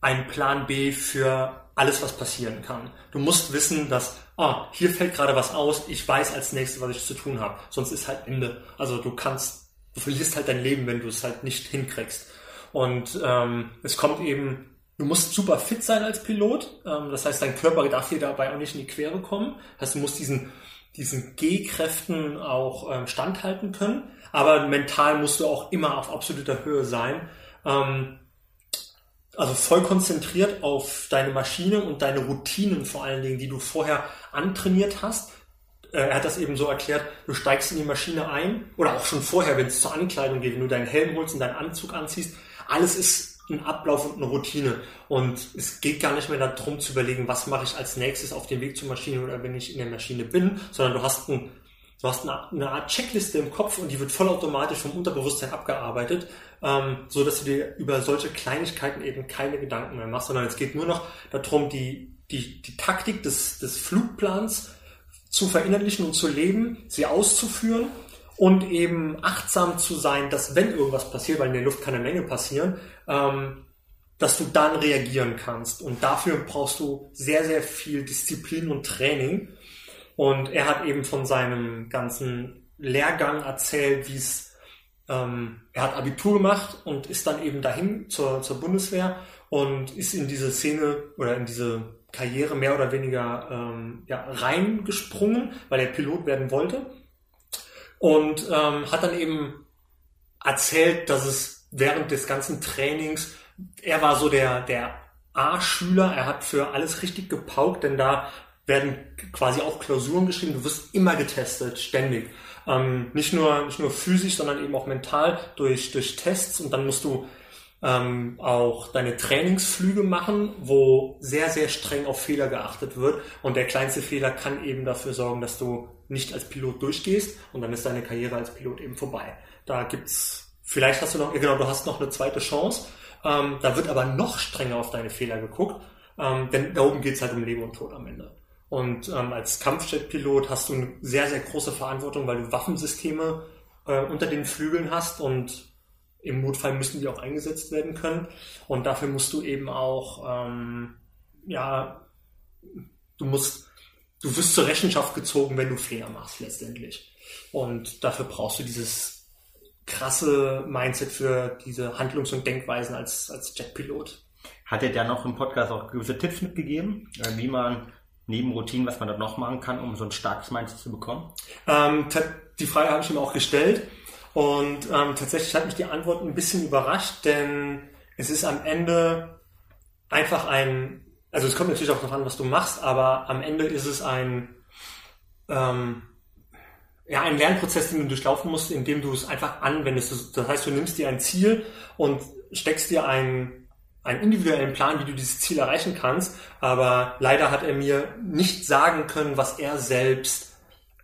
einen Plan B für alles, was passieren kann. Du musst wissen, dass, ah, hier fällt gerade was aus, ich weiß als nächstes, was ich zu tun habe. Sonst ist halt Ende. Also du kannst, du verlierst halt dein Leben, wenn du es halt nicht hinkriegst. Und ähm, es kommt eben, du musst super fit sein als Pilot. Ähm, das heißt, dein Körper darf dir dabei auch nicht in die Quere kommen. Das heißt, du musst diesen, diesen G-Kräften auch ähm, standhalten können. Aber mental musst du auch immer auf absoluter Höhe sein. Ähm, also voll konzentriert auf deine Maschine und deine Routinen vor allen Dingen, die du vorher antrainiert hast. Äh, er hat das eben so erklärt, du steigst in die Maschine ein oder auch schon vorher, wenn es zur Ankleidung geht, wenn du deinen Helm holst und deinen Anzug anziehst, alles ist ein Ablauf und eine Routine. Und es geht gar nicht mehr darum zu überlegen, was mache ich als nächstes auf dem Weg zur Maschine oder wenn ich in der Maschine bin, sondern du hast, ein, du hast eine, Art Checkliste im Kopf und die wird vollautomatisch vom Unterbewusstsein abgearbeitet, ähm, so dass du dir über solche Kleinigkeiten eben keine Gedanken mehr machst, sondern es geht nur noch darum, die, die, die Taktik des, des Flugplans zu verinnerlichen und zu leben, sie auszuführen und eben achtsam zu sein, dass wenn irgendwas passiert, weil in der Luft kann eine Menge passieren, ähm, dass du dann reagieren kannst. Und dafür brauchst du sehr, sehr viel Disziplin und Training. Und er hat eben von seinem ganzen Lehrgang erzählt, wie es, ähm, er hat Abitur gemacht und ist dann eben dahin zur, zur Bundeswehr und ist in diese Szene oder in diese Karriere mehr oder weniger ähm, ja, reingesprungen, weil er Pilot werden wollte und ähm, hat dann eben erzählt, dass es während des ganzen Trainings, er war so der, der A-Schüler, er hat für alles richtig gepaukt, denn da werden quasi auch Klausuren geschrieben, du wirst immer getestet, ständig. Ähm, nicht, nur, nicht nur physisch, sondern eben auch mental durch, durch Tests und dann musst du ähm, auch deine Trainingsflüge machen, wo sehr, sehr streng auf Fehler geachtet wird. Und der kleinste Fehler kann eben dafür sorgen, dass du nicht als Pilot durchgehst und dann ist deine Karriere als Pilot eben vorbei. Da gibt's, vielleicht hast du noch, genau, du hast noch eine zweite Chance. Ähm, da wird aber noch strenger auf deine Fehler geguckt, ähm, denn da oben geht's halt um Leben und Tod am Ende. Und ähm, als Kampfjet-Pilot hast du eine sehr, sehr große Verantwortung, weil du Waffensysteme äh, unter den Flügeln hast und im Notfall müssen die auch eingesetzt werden können. Und dafür musst du eben auch, ähm, ja, du musst, du wirst zur Rechenschaft gezogen, wenn du Fehler machst letztendlich. Und dafür brauchst du dieses krasse Mindset für diese Handlungs- und Denkweisen als, als Jetpilot. Hat er da noch im Podcast auch gewisse Tipps mitgegeben, äh, wie man neben Routinen, was man dort noch machen kann, um so ein starkes Mindset zu bekommen? Ähm, die Frage habe ich ihm auch gestellt. Und ähm, tatsächlich hat mich die Antwort ein bisschen überrascht, denn es ist am Ende einfach ein, also es kommt natürlich auch darauf an, was du machst, aber am Ende ist es ein, ähm, ja, ein Lernprozess, den du durchlaufen musst, indem du es einfach anwendest. Das heißt, du nimmst dir ein Ziel und steckst dir einen, einen individuellen Plan, wie du dieses Ziel erreichen kannst. Aber leider hat er mir nicht sagen können, was er selbst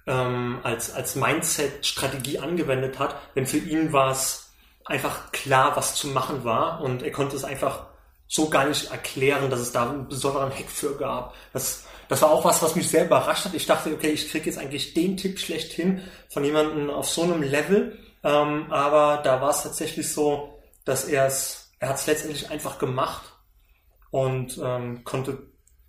ähm, als, als Mindset-Strategie angewendet hat, denn für ihn war es einfach klar, was zu machen war und er konnte es einfach so gar nicht erklären, dass es da einen besonderen Hack für gab. Das, das war auch was, was mich sehr überrascht hat. Ich dachte, okay, ich kriege jetzt eigentlich den Tipp schlechthin von jemandem auf so einem Level, ähm, aber da war es tatsächlich so, dass er es, er hat es letztendlich einfach gemacht und ähm, konnte,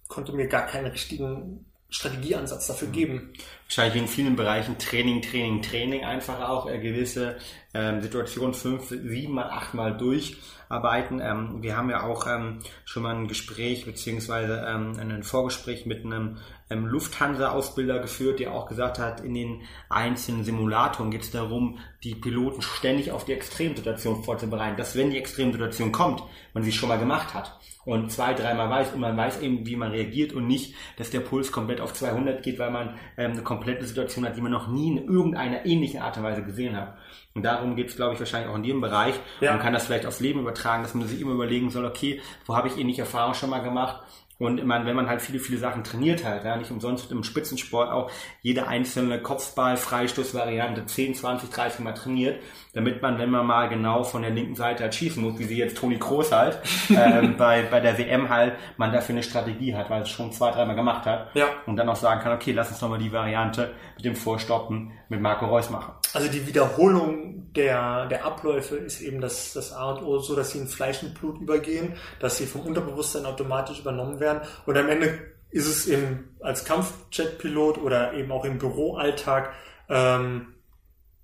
konnte mir gar keinen richtigen Strategieansatz dafür geben. Wahrscheinlich in vielen Bereichen Training, Training, Training einfach auch äh, gewisse ähm, Situationen fünf, sieben acht mal durcharbeiten. Ähm, wir haben ja auch ähm, schon mal ein Gespräch beziehungsweise ähm, ein Vorgespräch mit einem ähm, Lufthansa-Ausbilder geführt, der auch gesagt hat, in den einzelnen Simulatoren geht es darum, die Piloten ständig auf die Extremsituation vorzubereiten, dass wenn die Extremsituation kommt, man sie schon mal gemacht hat und zwei, dreimal weiß und man weiß eben, wie man reagiert und nicht, dass der Puls komplett auf 200 geht, weil man ähm, eine komplette Situation hat, die man noch nie in irgendeiner ähnlichen Art und Weise gesehen hat. Und darum geht es, glaube ich, wahrscheinlich auch in jedem Bereich. Ja. Man kann das vielleicht aufs Leben übertragen, dass man sich immer überlegen soll, okay, wo habe ich ähnliche Erfahrungen schon mal gemacht? Und man, wenn man halt viele, viele Sachen trainiert hat, ja, nicht umsonst im Spitzensport auch jede einzelne Kopfball, Freistoßvariante 10, 20, 30 Mal trainiert, damit man, wenn man mal genau von der linken Seite halt schießen muss, wie sie jetzt Toni Kroos halt, <laughs> äh, bei, bei der WM halt, man dafür eine Strategie hat, weil es schon zwei, dreimal gemacht hat. Ja. Und dann auch sagen kann, okay, lass uns nochmal die Variante mit dem Vorstoppen mit Marco Reus machen. Also die Wiederholung der, der Abläufe ist eben das, das A und O, so dass sie in Fleisch und Blut übergehen, dass sie vom Unterbewusstsein automatisch übernommen werden. Und am Ende ist es eben als Kampfjet-Pilot oder eben auch im Büroalltag, ähm,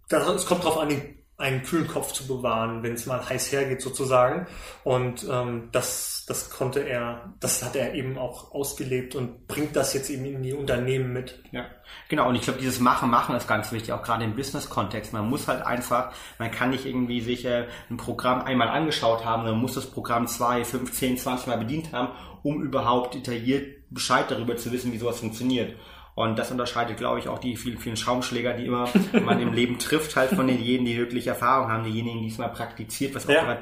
das, es kommt darauf an, einen kühlen Kopf zu bewahren, wenn es mal heiß hergeht sozusagen. Und ähm, das, das konnte er, das hat er eben auch ausgelebt und bringt das jetzt eben in die Unternehmen mit. Ja, genau. Und ich glaube, dieses Machen, Machen ist ganz wichtig, auch gerade im Business-Kontext. Man muss halt einfach, man kann nicht irgendwie sich äh, ein Programm einmal angeschaut haben, man muss das Programm zwei, fünf, zehn, zwanzig Mal bedient haben, um überhaupt detailliert Bescheid darüber zu wissen, wie sowas funktioniert. Und das unterscheidet, glaube ich, auch die vielen, vielen Schaumschläger, die immer <laughs> man im Leben trifft, halt von denjenigen, die wirklich Erfahrung haben, diejenigen, die es mal praktiziert, was ja.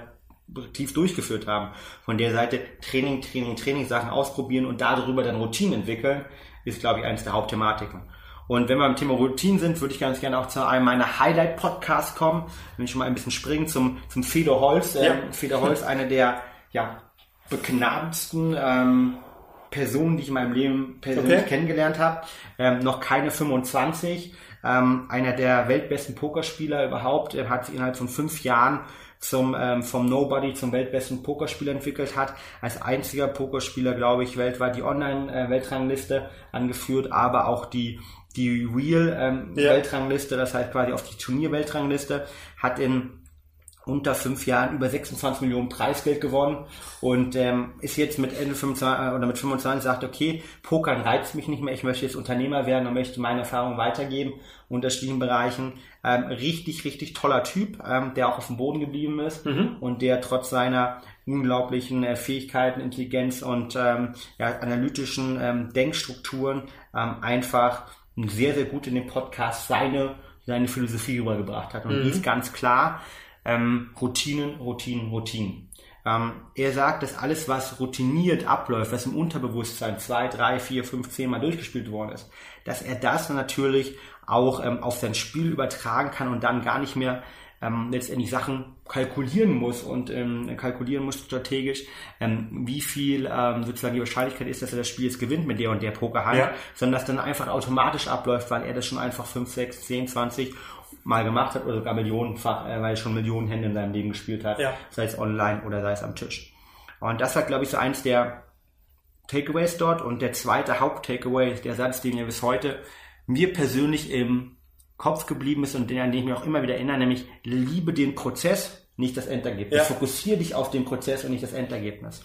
operativ durchgeführt haben. Von der Seite Training, Training, Training, Sachen ausprobieren und darüber dann Routinen entwickeln, ist, glaube ich, eines der Hauptthematiken. Und wenn wir beim Thema Routinen sind, würde ich ganz gerne auch zu einem meiner Highlight-Podcasts kommen. Wenn ich schon mal ein bisschen springen zum, zum Feder Holz. Ja. Ähm, Feder Holz, eine der, ja, begnadetsten, ähm, Personen, die ich in meinem Leben persönlich okay. kennengelernt habe. Ähm, noch keine 25. Ähm, einer der weltbesten Pokerspieler überhaupt. Er hat sich innerhalb von fünf Jahren zum ähm, vom Nobody zum weltbesten Pokerspieler entwickelt hat. Als einziger Pokerspieler, glaube ich, weltweit die Online-Weltrangliste angeführt, aber auch die die Real-Weltrangliste, ähm, ja. das heißt quasi auf die Turnier-Weltrangliste, hat in unter fünf Jahren über 26 Millionen Preisgeld gewonnen und ähm, ist jetzt mit Ende 25 äh, oder mit 25 sagt, okay, Pokern reizt mich nicht mehr, ich möchte jetzt Unternehmer werden und möchte meine Erfahrungen weitergeben unterschiedlichen Bereichen. Ähm, richtig, richtig toller Typ, ähm, der auch auf dem Boden geblieben ist mhm. und der trotz seiner unglaublichen äh, Fähigkeiten, Intelligenz und ähm, ja, analytischen ähm, Denkstrukturen ähm, einfach sehr, sehr gut in dem Podcast seine, seine Philosophie rübergebracht hat. Und mhm. die ist ganz klar, ähm, Routinen, Routinen, Routinen. Ähm, er sagt, dass alles, was routiniert abläuft, was im Unterbewusstsein zwei, drei, vier, fünf, zehn Mal durchgespielt worden ist, dass er das natürlich auch ähm, auf sein Spiel übertragen kann und dann gar nicht mehr ähm, letztendlich Sachen kalkulieren muss und ähm, kalkulieren muss strategisch, ähm, wie viel ähm, sozusagen die Wahrscheinlichkeit ist, dass er das Spiel jetzt gewinnt mit der und der Pokerhand, ja. sondern dass dann einfach automatisch abläuft, weil er das schon einfach 5, 6, 10, 20 Mal gemacht hat oder sogar millionenfach, äh, weil er schon Millionen Hände in seinem Leben gespielt hat, ja. sei es online oder sei es am Tisch. Und das war, glaube ich, so eins der Takeaways dort. Und der zweite Haupt-Takeaway, der Satz, den wir bis heute mir persönlich im Kopf geblieben ist und den, an den ich mich auch immer wieder erinnere, nämlich liebe den Prozess, nicht das Endergebnis. Ja. Fokussiere dich auf den Prozess und nicht das Endergebnis.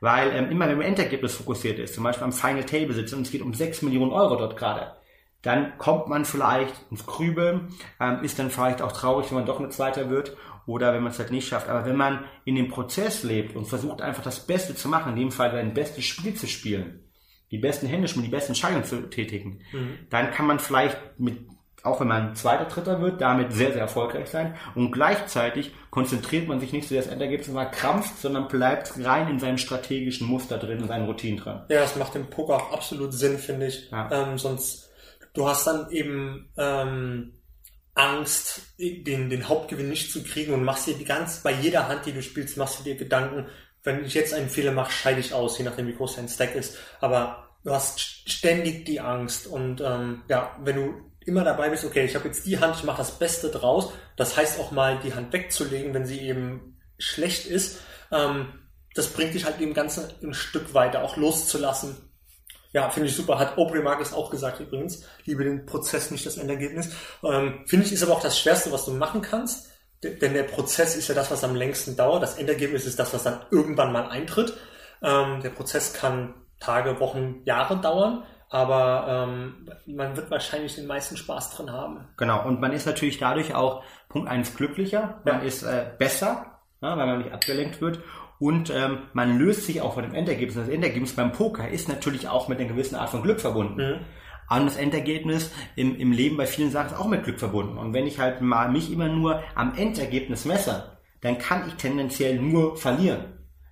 Weil ähm, immer wenn man Endergebnis fokussiert ist, zum Beispiel am Final Table sitzt und es geht um 6 Millionen Euro dort gerade, dann kommt man vielleicht ins Grübeln, ähm, ist dann vielleicht auch traurig, wenn man doch eine Zweiter wird oder wenn man es halt nicht schafft. Aber wenn man in dem Prozess lebt und versucht einfach das Beste zu machen, in dem Fall sein bestes Spiel zu spielen, die besten Hände spielen, die besten Entscheidungen zu tätigen, mhm. dann kann man vielleicht mit auch wenn man zweiter, dritter wird, damit sehr, sehr erfolgreich sein. Und gleichzeitig konzentriert man sich nicht so das Endergebnis mal krampft, sondern bleibt rein in seinem strategischen Muster drin, in seinen Routinen drin. Ja, das macht im Poker auch absolut Sinn, finde ich. Ja. Ähm, sonst, du hast dann eben ähm, Angst, den, den Hauptgewinn nicht zu kriegen und machst dir die ganz, bei jeder Hand, die du spielst, machst du dir Gedanken, wenn ich jetzt einen Fehler mache, scheide ich aus, je nachdem wie groß dein Stack ist. Aber du hast ständig die Angst und ähm, ja, wenn du immer dabei bist, okay, ich habe jetzt die Hand, ich mache das Beste draus. Das heißt auch mal, die Hand wegzulegen, wenn sie eben schlecht ist. Ähm, das bringt dich halt eben ganz ein Stück weiter, auch loszulassen. Ja, finde ich super. Hat Aubrey Marcus auch gesagt übrigens. Liebe den Prozess, nicht das Endergebnis. Ähm, finde ich, ist aber auch das Schwerste, was du machen kannst. Denn der Prozess ist ja das, was am längsten dauert. Das Endergebnis ist das, was dann irgendwann mal eintritt. Ähm, der Prozess kann Tage, Wochen, Jahre dauern aber ähm, man wird wahrscheinlich den meisten Spaß drin haben. Genau, und man ist natürlich dadurch auch Punkt eins glücklicher, man ja. ist äh, besser, ja, weil man nicht abgelenkt wird und ähm, man löst sich auch von dem Endergebnis. Das Endergebnis beim Poker ist natürlich auch mit einer gewissen Art von Glück verbunden. Mhm. Und das Endergebnis im, im Leben bei vielen Sachen ist auch mit Glück verbunden. Und wenn ich halt mal mich immer nur am Endergebnis messe, dann kann ich tendenziell nur verlieren.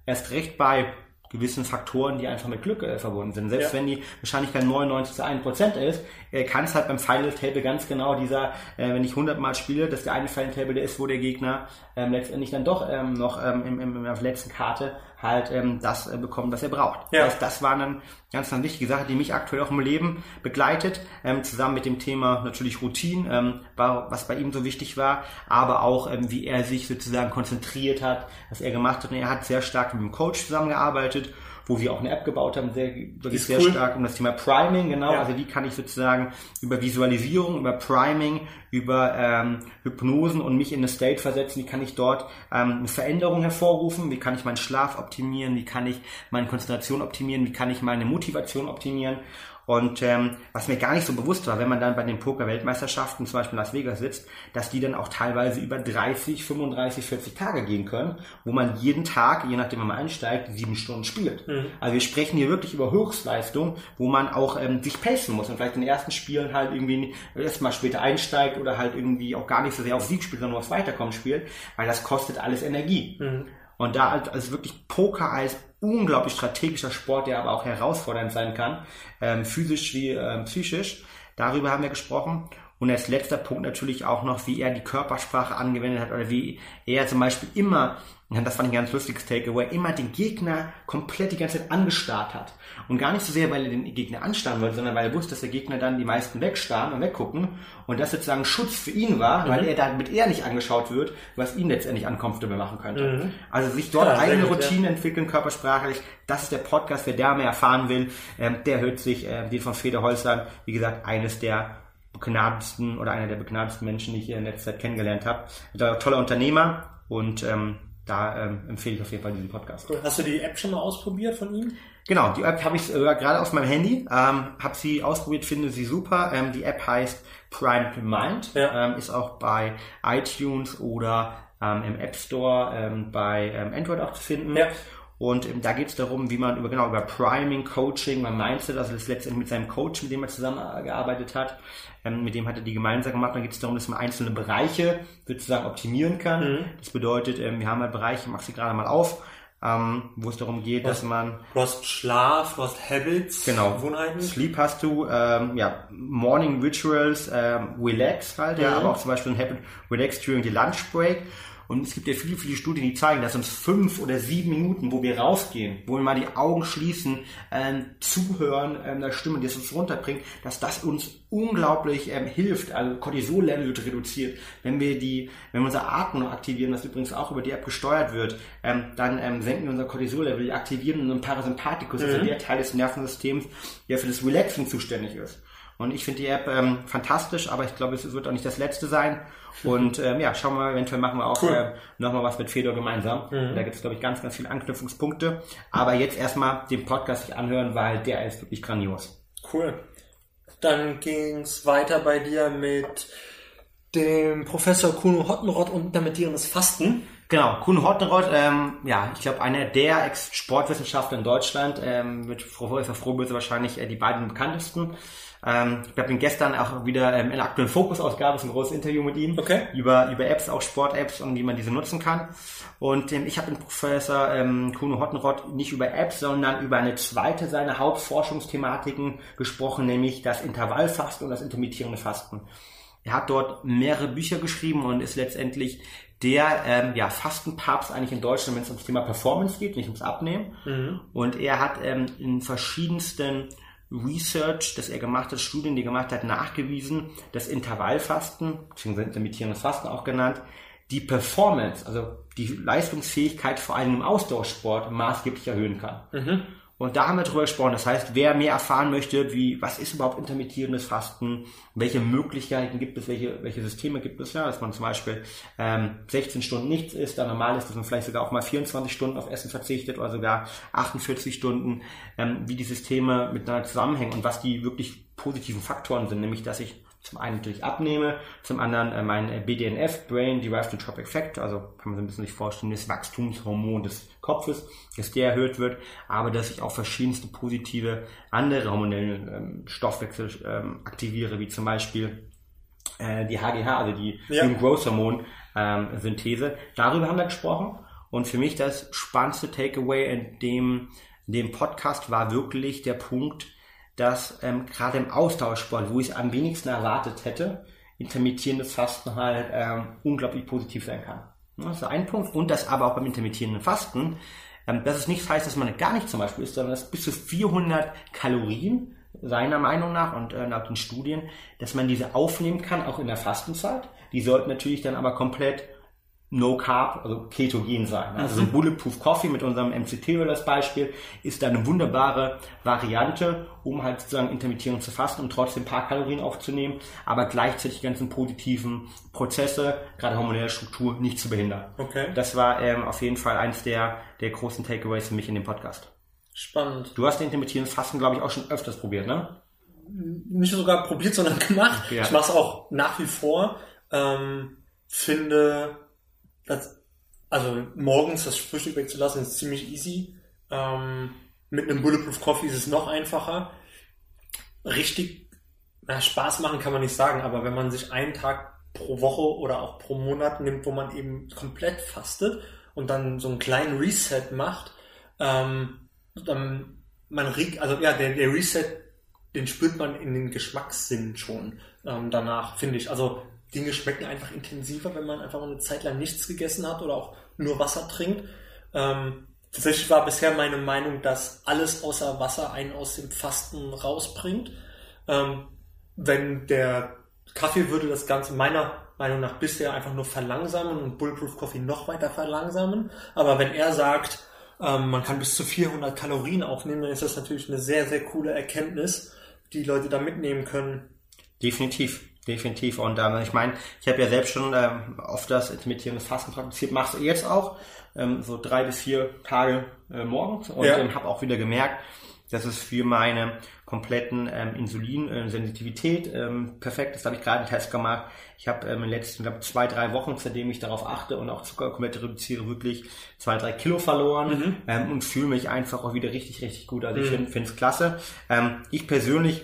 Erst recht bei gewissen Faktoren, die einfach mit Glück äh, verbunden sind. Selbst ja. wenn die Wahrscheinlichkeit 99 zu 1 Prozent ist, äh, kann es halt beim Final Table ganz genau dieser, äh, wenn ich 100 Mal spiele, dass der eine Final Table der ist, wo der Gegner ähm, letztendlich dann doch ähm, noch ähm, im, im, auf der letzten Karte halt ähm, das äh, bekommt, was er braucht. Ja. Das, heißt, das war dann ganz, ganz wichtige Sache, die mich aktuell auch im Leben begleitet, ähm, zusammen mit dem Thema natürlich Routine, ähm, war, was bei ihm so wichtig war, aber auch ähm, wie er sich sozusagen konzentriert hat, was er gemacht hat. Und er hat sehr stark mit dem Coach zusammengearbeitet wo wir auch eine App gebaut haben, sehr, wirklich sehr cool. stark um das Thema Priming, genau. Ja. Also wie kann ich sozusagen über Visualisierung, über Priming, über ähm, Hypnosen und mich in eine State versetzen, wie kann ich dort ähm, eine Veränderung hervorrufen, wie kann ich meinen Schlaf optimieren, wie kann ich meine Konzentration optimieren, wie kann ich meine Motivation optimieren. Und ähm, was mir gar nicht so bewusst war, wenn man dann bei den Poker-Weltmeisterschaften zum Beispiel in Las Vegas sitzt, dass die dann auch teilweise über 30, 35, 40 Tage gehen können, wo man jeden Tag, je nachdem, wann man einsteigt, sieben Stunden spielt. Mhm. Also wir sprechen hier wirklich über Höchstleistung, wo man auch ähm, sich pacen muss und vielleicht in den ersten Spielen halt irgendwie erstmal später einsteigt oder halt irgendwie auch gar nicht so sehr auf Sieg spielt, sondern nur aufs Weiterkommen spielt, weil das kostet alles Energie. Mhm. Und da also wirklich Poker als unglaublich strategischer Sport, der aber auch herausfordernd sein kann, ähm, physisch wie ähm, psychisch. Darüber haben wir gesprochen. Und als letzter Punkt natürlich auch noch, wie er die Körpersprache angewendet hat oder wie er zum Beispiel immer das fand ich ein ganz lustiges Takeaway, immer den Gegner komplett die ganze Zeit angestarrt hat. Und gar nicht so sehr, weil er den Gegner anstarren wollte, sondern weil er wusste, dass der Gegner dann die meisten wegstarren und weggucken. Und das sozusagen Schutz für ihn war, mhm. weil er damit eher nicht angeschaut wird, was ihn letztendlich uncomfortable machen könnte. Mhm. Also sich dort ja, eigene gut, Routinen ja. entwickeln, körpersprachlich. Das ist der Podcast, wer da mehr erfahren will, ähm, der hört sich äh, den von Feder Holster, wie gesagt, eines der begnadetsten oder einer der begnadetsten Menschen, die ich hier in letzter Zeit kennengelernt habe. Toller Unternehmer und ähm, da ähm, empfehle ich auf jeden Fall diesen Podcast. Hast du die App schon mal ausprobiert von ihm? Genau, die App habe ich äh, gerade auf meinem Handy, ähm, habe sie ausprobiert, finde sie super. Ähm, die App heißt Prime Mind, ja. ähm, ist auch bei iTunes oder ähm, im App Store ähm, bei ähm, Android auch zu finden. Ja. Und ähm, da geht es darum, wie man über genau über Priming, Coaching, man Mindset, also das letztendlich mit seinem Coach, mit dem er zusammengearbeitet hat, ähm, mit dem hat er die gemeinsam gemacht. Dann geht es darum, dass man einzelne Bereiche sozusagen optimieren kann. Mhm. Das bedeutet, ähm, wir haben halt Bereiche, ich mache sie gerade mal auf, ähm, wo es darum geht, dass man hast Schlaf, hast Habits, Genau. Gewohnheiten. Sleep hast du, ähm, ja, Morning Rituals, ähm, Relax halt, ja, Mhm. aber auch zum Beispiel ein Habit Relax during the Lunch Break. Und es gibt ja viele, viele Studien, die zeigen, dass uns fünf oder sieben Minuten, wo wir rausgehen, wo wir mal die Augen schließen, ähm, zuhören, ähm, der Stimme, die es uns runterbringt, dass das uns unglaublich ähm, hilft. Also Cortisol-Level wird reduziert. Wenn wir die, wenn wir unser Atmen aktivieren, das übrigens auch über die App gesteuert wird, ähm, dann ähm, senken wir unser Cortisol-Level, wir aktivieren unseren Parasympathikus, also der Teil des Nervensystems, der für das Relaxing zuständig ist. Und ich finde die App ähm, fantastisch, aber ich glaube, es wird auch nicht das letzte sein. Und ähm, ja, schauen wir mal, eventuell machen wir auch Cool. äh, nochmal was mit Fedor gemeinsam. Da gibt es, glaube ich, ganz, ganz viele Anknüpfungspunkte. Aber jetzt erstmal den Podcast sich anhören, weil der ist wirklich grandios. Cool. Dann ging's weiter bei dir mit dem Professor Kuno Hottenrott und intermittierendes Fasten. Genau, Kuhn Hottenrott, ähm, ja, ich glaube, einer der Ex-Sportwissenschaftler in Deutschland, ähm, mit Frau Professor Frohböse wahrscheinlich äh, die beiden bekanntesten. Ähm, ich habe ihn gestern auch wieder ähm, in der aktuellen Fokus-Ausgabe, ist ein großes Interview mit ihm, Okay. über, über Apps, auch Sport-Apps und wie man diese nutzen kann. Und ähm, ich habe mit Professor ähm, Kuno Hottenrott nicht über Apps, sondern über eine zweite seiner Hauptforschungsthematiken gesprochen, nämlich das Intervallfasten und das intermittierende Fasten. Er hat dort mehrere Bücher geschrieben und ist letztendlich der ähm, ja, Fastenpapst eigentlich in Deutschland, wenn es ums Thema Performance geht, nicht ums Abnehmen. Und er hat ähm, in verschiedensten Research, das er gemacht hat, Studien, die er gemacht hat, nachgewiesen, dass Intervallfasten, beziehungsweise intermittierendes Fasten auch genannt, die Performance, also die Leistungsfähigkeit vor allem im Ausdauersport maßgeblich erhöhen kann. Und da haben wir drüber gesprochen. Das heißt, wer mehr erfahren möchte, wie, was ist überhaupt intermittierendes Fasten, welche Möglichkeiten gibt es, welche, welche Systeme gibt es, ja, dass man zum Beispiel ähm, 16 Stunden nichts isst, dann normal ist, dass man vielleicht sogar auch mal 24 Stunden auf Essen verzichtet oder sogar 48 Stunden, ähm, wie die Systeme miteinander zusammenhängen und was die wirklich positiven Faktoren sind, nämlich dass ich zum einen natürlich abnehme, zum anderen äh, mein äh, BDNF, Brain Derived Neurotrophic Factor, also kann man so ein bisschen sich vorstellen, das Wachstumshormon des Kopfes, dass der erhöht wird, aber dass ich auch verschiedenste positive andere hormonelle ähm, Stoffwechsel ähm, aktiviere, wie zum Beispiel äh, die HGH, also die Ja. Growth Hormon ähm, Synthese. Darüber haben wir gesprochen. Und für mich das spannendste Takeaway in dem, in dem Podcast war wirklich der Punkt, dass ähm, gerade im Austauschsport, wo ich es am wenigsten erwartet hätte, intermittierendes Fasten halt ähm, unglaublich positiv sein kann. Ja, Das ist ein Punkt. Und das aber auch beim intermittierenden Fasten, ähm, dass es nicht heißt, dass man gar nicht zum Beispiel isst, sondern dass bis zu 400 Kalorien seiner Meinung nach und äh, laut den Studien, dass man diese aufnehmen kann, auch in der Fastenzeit. Die sollten natürlich dann aber komplett No Carb, also ketogen sein. Also so ein Bulletproof Coffee mit unserem MCT-Öl als Beispiel ist da eine wunderbare Variante, um halt sozusagen intermittierend zu fasten und trotzdem ein paar Kalorien aufzunehmen, aber gleichzeitig die ganzen positiven Prozesse, gerade hormonelle Struktur, nicht zu behindern. Okay. Das war ähm, auf jeden Fall eins der, der großen Takeaways für mich in dem Podcast. Spannend. Du hast den intermittierendes Fasten, glaube ich, auch schon öfters probiert, ne? Nicht sogar probiert, sondern <laughs> gemacht. Ja. Ich mache es auch nach wie vor. Ähm, finde, dass, also morgens das Frühstück wegzulassen, ist ziemlich easy. Ähm, mit einem Bulletproof Coffee ist es noch einfacher. Richtig na, Spaß machen kann man nicht sagen, aber wenn man sich einen Tag pro Woche oder auch pro Monat nimmt, wo man eben komplett fastet und dann so einen kleinen Reset macht, ähm, dann man riecht, also ja, der, der Reset, den spürt man in den Geschmackssinn schon ähm, danach, finde ich. Also Dinge schmecken einfach intensiver, wenn man einfach eine Zeit lang nichts gegessen hat oder auch nur Wasser trinkt. Ähm, tatsächlich war bisher meine Meinung, dass alles außer Wasser einen aus dem Fasten rausbringt. Ähm, wenn der Kaffee würde das Ganze meiner Meinung nach bisher einfach nur verlangsamen und Bulletproof Coffee noch weiter verlangsamen. Aber wenn er sagt, ähm, man kann bis zu 400 Kalorien aufnehmen, dann ist das natürlich eine sehr, sehr coole Erkenntnis, die Leute da mitnehmen können. Definitiv, definitiv. Und ähm, ich meine, ich habe ja selbst schon ähm, oft das intermittierende Fasten praktiziert, machst du jetzt auch, ähm, so drei bis vier Tage äh, morgens und Ja. ähm, habe auch wieder gemerkt, dass es für meine kompletten ähm, Insulinsensitivität ähm, perfekt ist. Da habe ich gerade einen Test gemacht. Ich habe ähm, in den letzten glaub, zwei, drei Wochen, seitdem ich darauf achte und auch Zucker komplett reduziere, wirklich zwei, drei Kilo verloren ähm, und fühle mich einfach auch wieder richtig, richtig gut. Also ich finde es klasse. Ähm, ich persönlich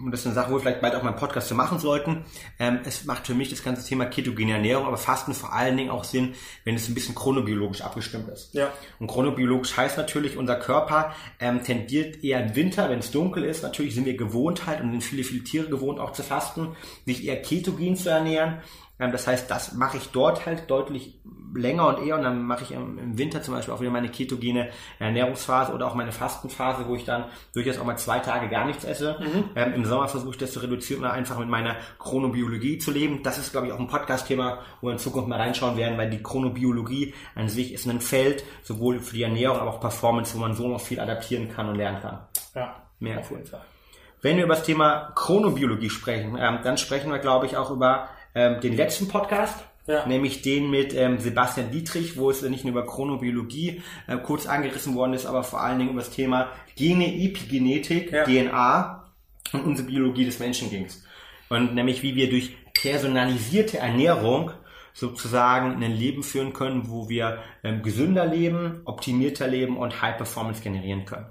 und das ist eine Sache, wo wir vielleicht bald auch mal einen Podcast zu machen sollten. Ähm, es macht für mich das ganze Thema ketogene Ernährung, aber Fasten vor allen Dingen auch Sinn, wenn es ein bisschen chronobiologisch abgestimmt ist. Ja. Und chronobiologisch heißt natürlich, unser Körper ähm, tendiert eher im Winter, wenn es dunkel ist. Natürlich sind wir gewohnt halt und sind viele, viele Tiere gewohnt auch zu fasten, sich eher ketogen zu ernähren. Ähm, das heißt, das mache ich dort halt deutlich länger und eher und dann mache ich im, Winter zum Beispiel auch wieder meine ketogene Ernährungsphase oder auch meine Fastenphase, wo ich dann durchaus auch mal zwei Tage gar nichts esse. Mhm. Ähm, Im Sommer versuche ich das zu reduzieren oder einfach mit meiner Chronobiologie zu leben. Das ist, glaube ich, auch ein Podcast-Thema, wo wir in Zukunft mal reinschauen werden, weil die Chronobiologie an sich ist ein Feld, sowohl für die Ernährung, aber auch Performance, wo man so noch viel adaptieren kann und lernen kann. Ja, mehr auf jeden Fall. Wenn wir über das Thema Chronobiologie sprechen, ähm, dann sprechen wir, glaube ich, auch über ähm, den letzten Podcast, ja. nämlich den mit ähm, Sebastian Dietrich, wo es nicht nur über Chronobiologie äh, kurz angerissen worden ist, aber vor allen Dingen über das Thema Gene, Epigenetik, ja. DNA und unsere Biologie des Menschen ging Und nämlich wie wir durch personalisierte Ernährung sozusagen ein Leben führen können, wo wir ähm, gesünder leben, optimierter leben und High Performance generieren können.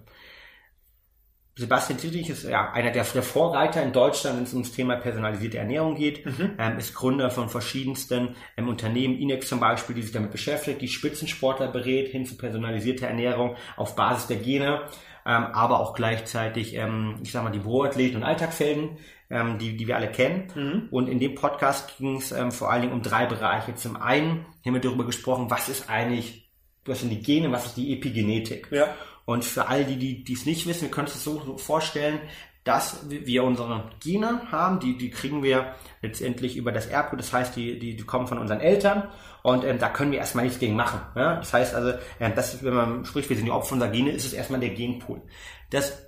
Sebastian Dietrich ist ja einer der, der, Vorreiter in Deutschland, wenn es ums Thema personalisierte Ernährung geht, mhm. ähm, ist Gründer von verschiedensten ähm, Unternehmen, Inex zum Beispiel, die sich damit beschäftigt, die Spitzensportler berät hin zu personalisierter Ernährung auf Basis der Gene, ähm, aber auch gleichzeitig, ähm, ich sag mal, die Büroathleten und Alltagshelden, ähm, die, die wir alle kennen. Mhm. Und in dem Podcast ging es ähm, vor allen Dingen um drei Bereiche. Zum einen haben wir darüber gesprochen, was ist eigentlich, was sind die Gene, was ist die Epigenetik? Ja. Und für all die, die es nicht wissen, wir können es so vorstellen, dass wir unsere Gene haben, die, die kriegen wir letztendlich über das Erbgut, das heißt, die, die, die kommen von unseren Eltern und ähm, da können wir erstmal nichts gegen machen. Ja? Das heißt also, äh, das, wenn man spricht, wir sind die Opfer unserer Gene, ist es erstmal der Genpool. Das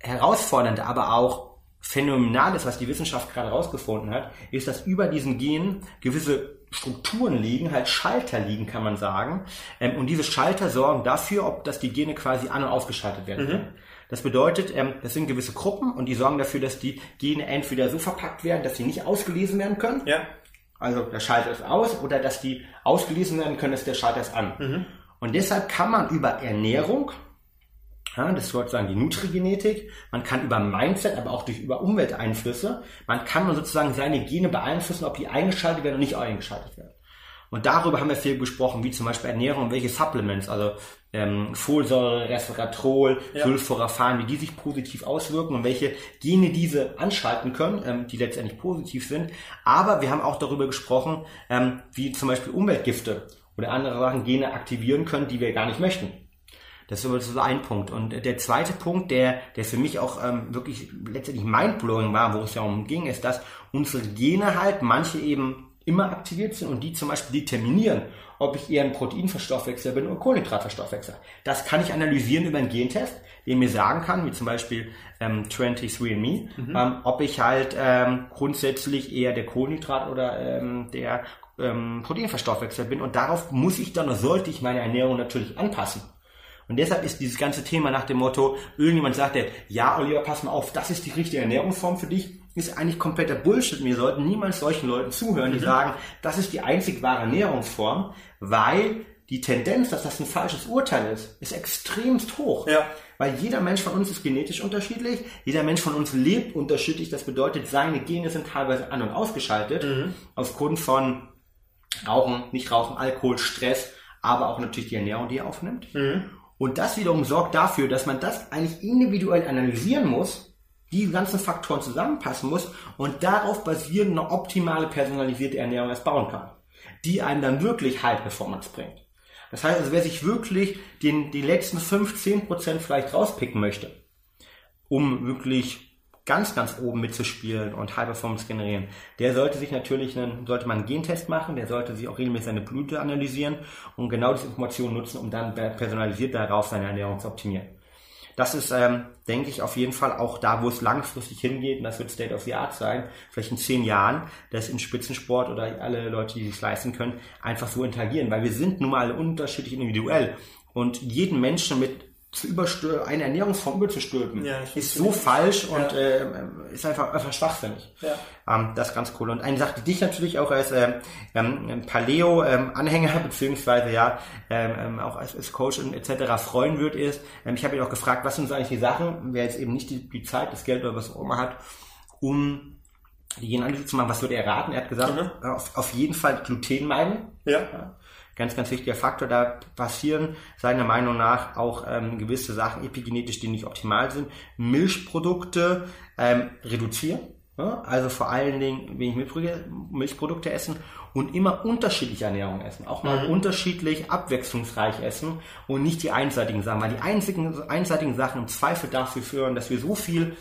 Herausfordernde, aber auch Phänomenales, was die Wissenschaft gerade herausgefunden hat, ist, dass über diesen Genen gewisse Strukturen liegen, halt Schalter liegen, kann man sagen. Ähm, und diese Schalter sorgen dafür, ob dass die Gene quasi an- und ausgeschaltet werden können. Mhm. Das bedeutet, ähm, das sind gewisse Gruppen und die sorgen dafür, dass die Gene entweder so verpackt werden, dass sie nicht ausgelesen werden können. Ja. Also der Schalter ist aus oder dass die ausgelesen werden können, dass der Schalter ist an. Mhm. Und deshalb kann man über Ernährung, ja, das ist sozusagen die Nutrigenetik. Man kann über Mindset, aber auch durch über Umwelteinflüsse, man kann man sozusagen seine Gene beeinflussen, ob die eingeschaltet werden oder nicht eingeschaltet werden. Und darüber haben wir viel gesprochen, wie zum Beispiel Ernährung und welche Supplements, also ähm, Folsäure, Resveratrol, ja. Sulforaphan, wie die sich positiv auswirken und welche Gene diese anschalten können, ähm, die letztendlich positiv sind. Aber wir haben auch darüber gesprochen, ähm, wie zum Beispiel Umweltgifte oder andere Sachen Gene aktivieren können, die wir gar nicht möchten. Das ist so ein Punkt. Und der zweite Punkt, der, der für mich auch ähm, wirklich letztendlich mindblowing war, wo es ja um ging, ist, dass unsere Gene halt, manche eben immer aktiviert sind und die zum Beispiel determinieren, ob ich eher ein Proteinverstoffwechsler bin oder Kohlenhydratverstoffwechsler. Das kann ich analysieren über einen Gentest, der mir sagen kann, wie zum Beispiel ähm, 23andMe, mhm. ähm, ob ich halt ähm, grundsätzlich eher der Kohlenhydrat oder ähm, der ähm, Proteinverstoffwechsler bin und darauf muss ich dann oder sollte ich meine Ernährung natürlich anpassen. Und deshalb ist dieses ganze Thema nach dem Motto, irgendjemand sagt, ja, Oliver, pass mal auf, das ist die richtige Ernährungsform für dich, ist eigentlich kompletter Bullshit. Wir sollten niemals solchen Leuten zuhören, die mhm. sagen, das ist die einzig wahre Ernährungsform, weil die Tendenz, dass das ein falsches Urteil ist, ist extremst hoch. Ja. Weil jeder Mensch von uns ist genetisch unterschiedlich, jeder Mensch von uns lebt unterschiedlich. Das bedeutet, seine Gene sind teilweise an- und ausgeschaltet, mhm. aufgrund von Rauchen, nicht Rauchen, Alkohol, Stress, aber auch natürlich die Ernährung, die er aufnimmt. Mhm. Und das wiederum sorgt dafür, dass man das eigentlich individuell analysieren muss, die ganzen Faktoren zusammenpassen muss und darauf basierend eine optimale personalisierte Ernährung erst bauen kann, die einem dann wirklich High Performance bringt. Das heißt also, wer sich wirklich den, die letzten 5, 10 Prozent vielleicht rauspicken möchte, um wirklich ganz, ganz oben mitzuspielen und High Performance generieren, der sollte sich natürlich einen, sollte man einen Gentest machen, der sollte sich auch regelmäßig seine Blüte analysieren und genau diese Informationen nutzen, um dann personalisiert darauf seine Ernährung zu optimieren. Das ist, ähm, denke ich, auf jeden Fall auch da, wo es langfristig hingeht, und das wird State of the Art sein, vielleicht in zehn Jahren, dass im Spitzensport oder alle Leute, die sich leisten können, einfach so interagieren, weil wir sind nun mal alle unterschiedlich individuell und jeden Menschen mit zu überstülpen, eine Ernährungsform überzustülpen, Ja, ist so falsch und Ja. äh, ist einfach, einfach schwachsinnig. Ja. Ähm, das ist ganz cool. Und eine Sache, die dich natürlich auch als ähm, ähm, Paleo-Anhänger <laughs> beziehungsweise ja ähm, ähm, auch als, als Coach und etc. freuen wird, ist, ähm, ich habe ihn auch gefragt, was sind so eigentlich die Sachen, wer jetzt eben nicht die, die Zeit, das Geld oder was auch immer hat, um die Genanalyse zu machen, was würde er raten? Er hat gesagt, Mhm. äh, auf, auf jeden Fall Gluten meiden. Ja. Ganz, ganz wichtiger Faktor. Da passieren seiner Meinung nach auch ähm, gewisse Sachen epigenetisch, die nicht optimal sind. Milchprodukte ähm, reduzieren. Ja? Also vor allen Dingen wenig Milchprodukte, essen und immer unterschiedliche Ernährung essen. Auch mal unterschiedlich abwechslungsreich essen und nicht die einseitigen Sachen. Weil die einzigen, einseitigen Sachen im Zweifel dafür führen, dass wir so viel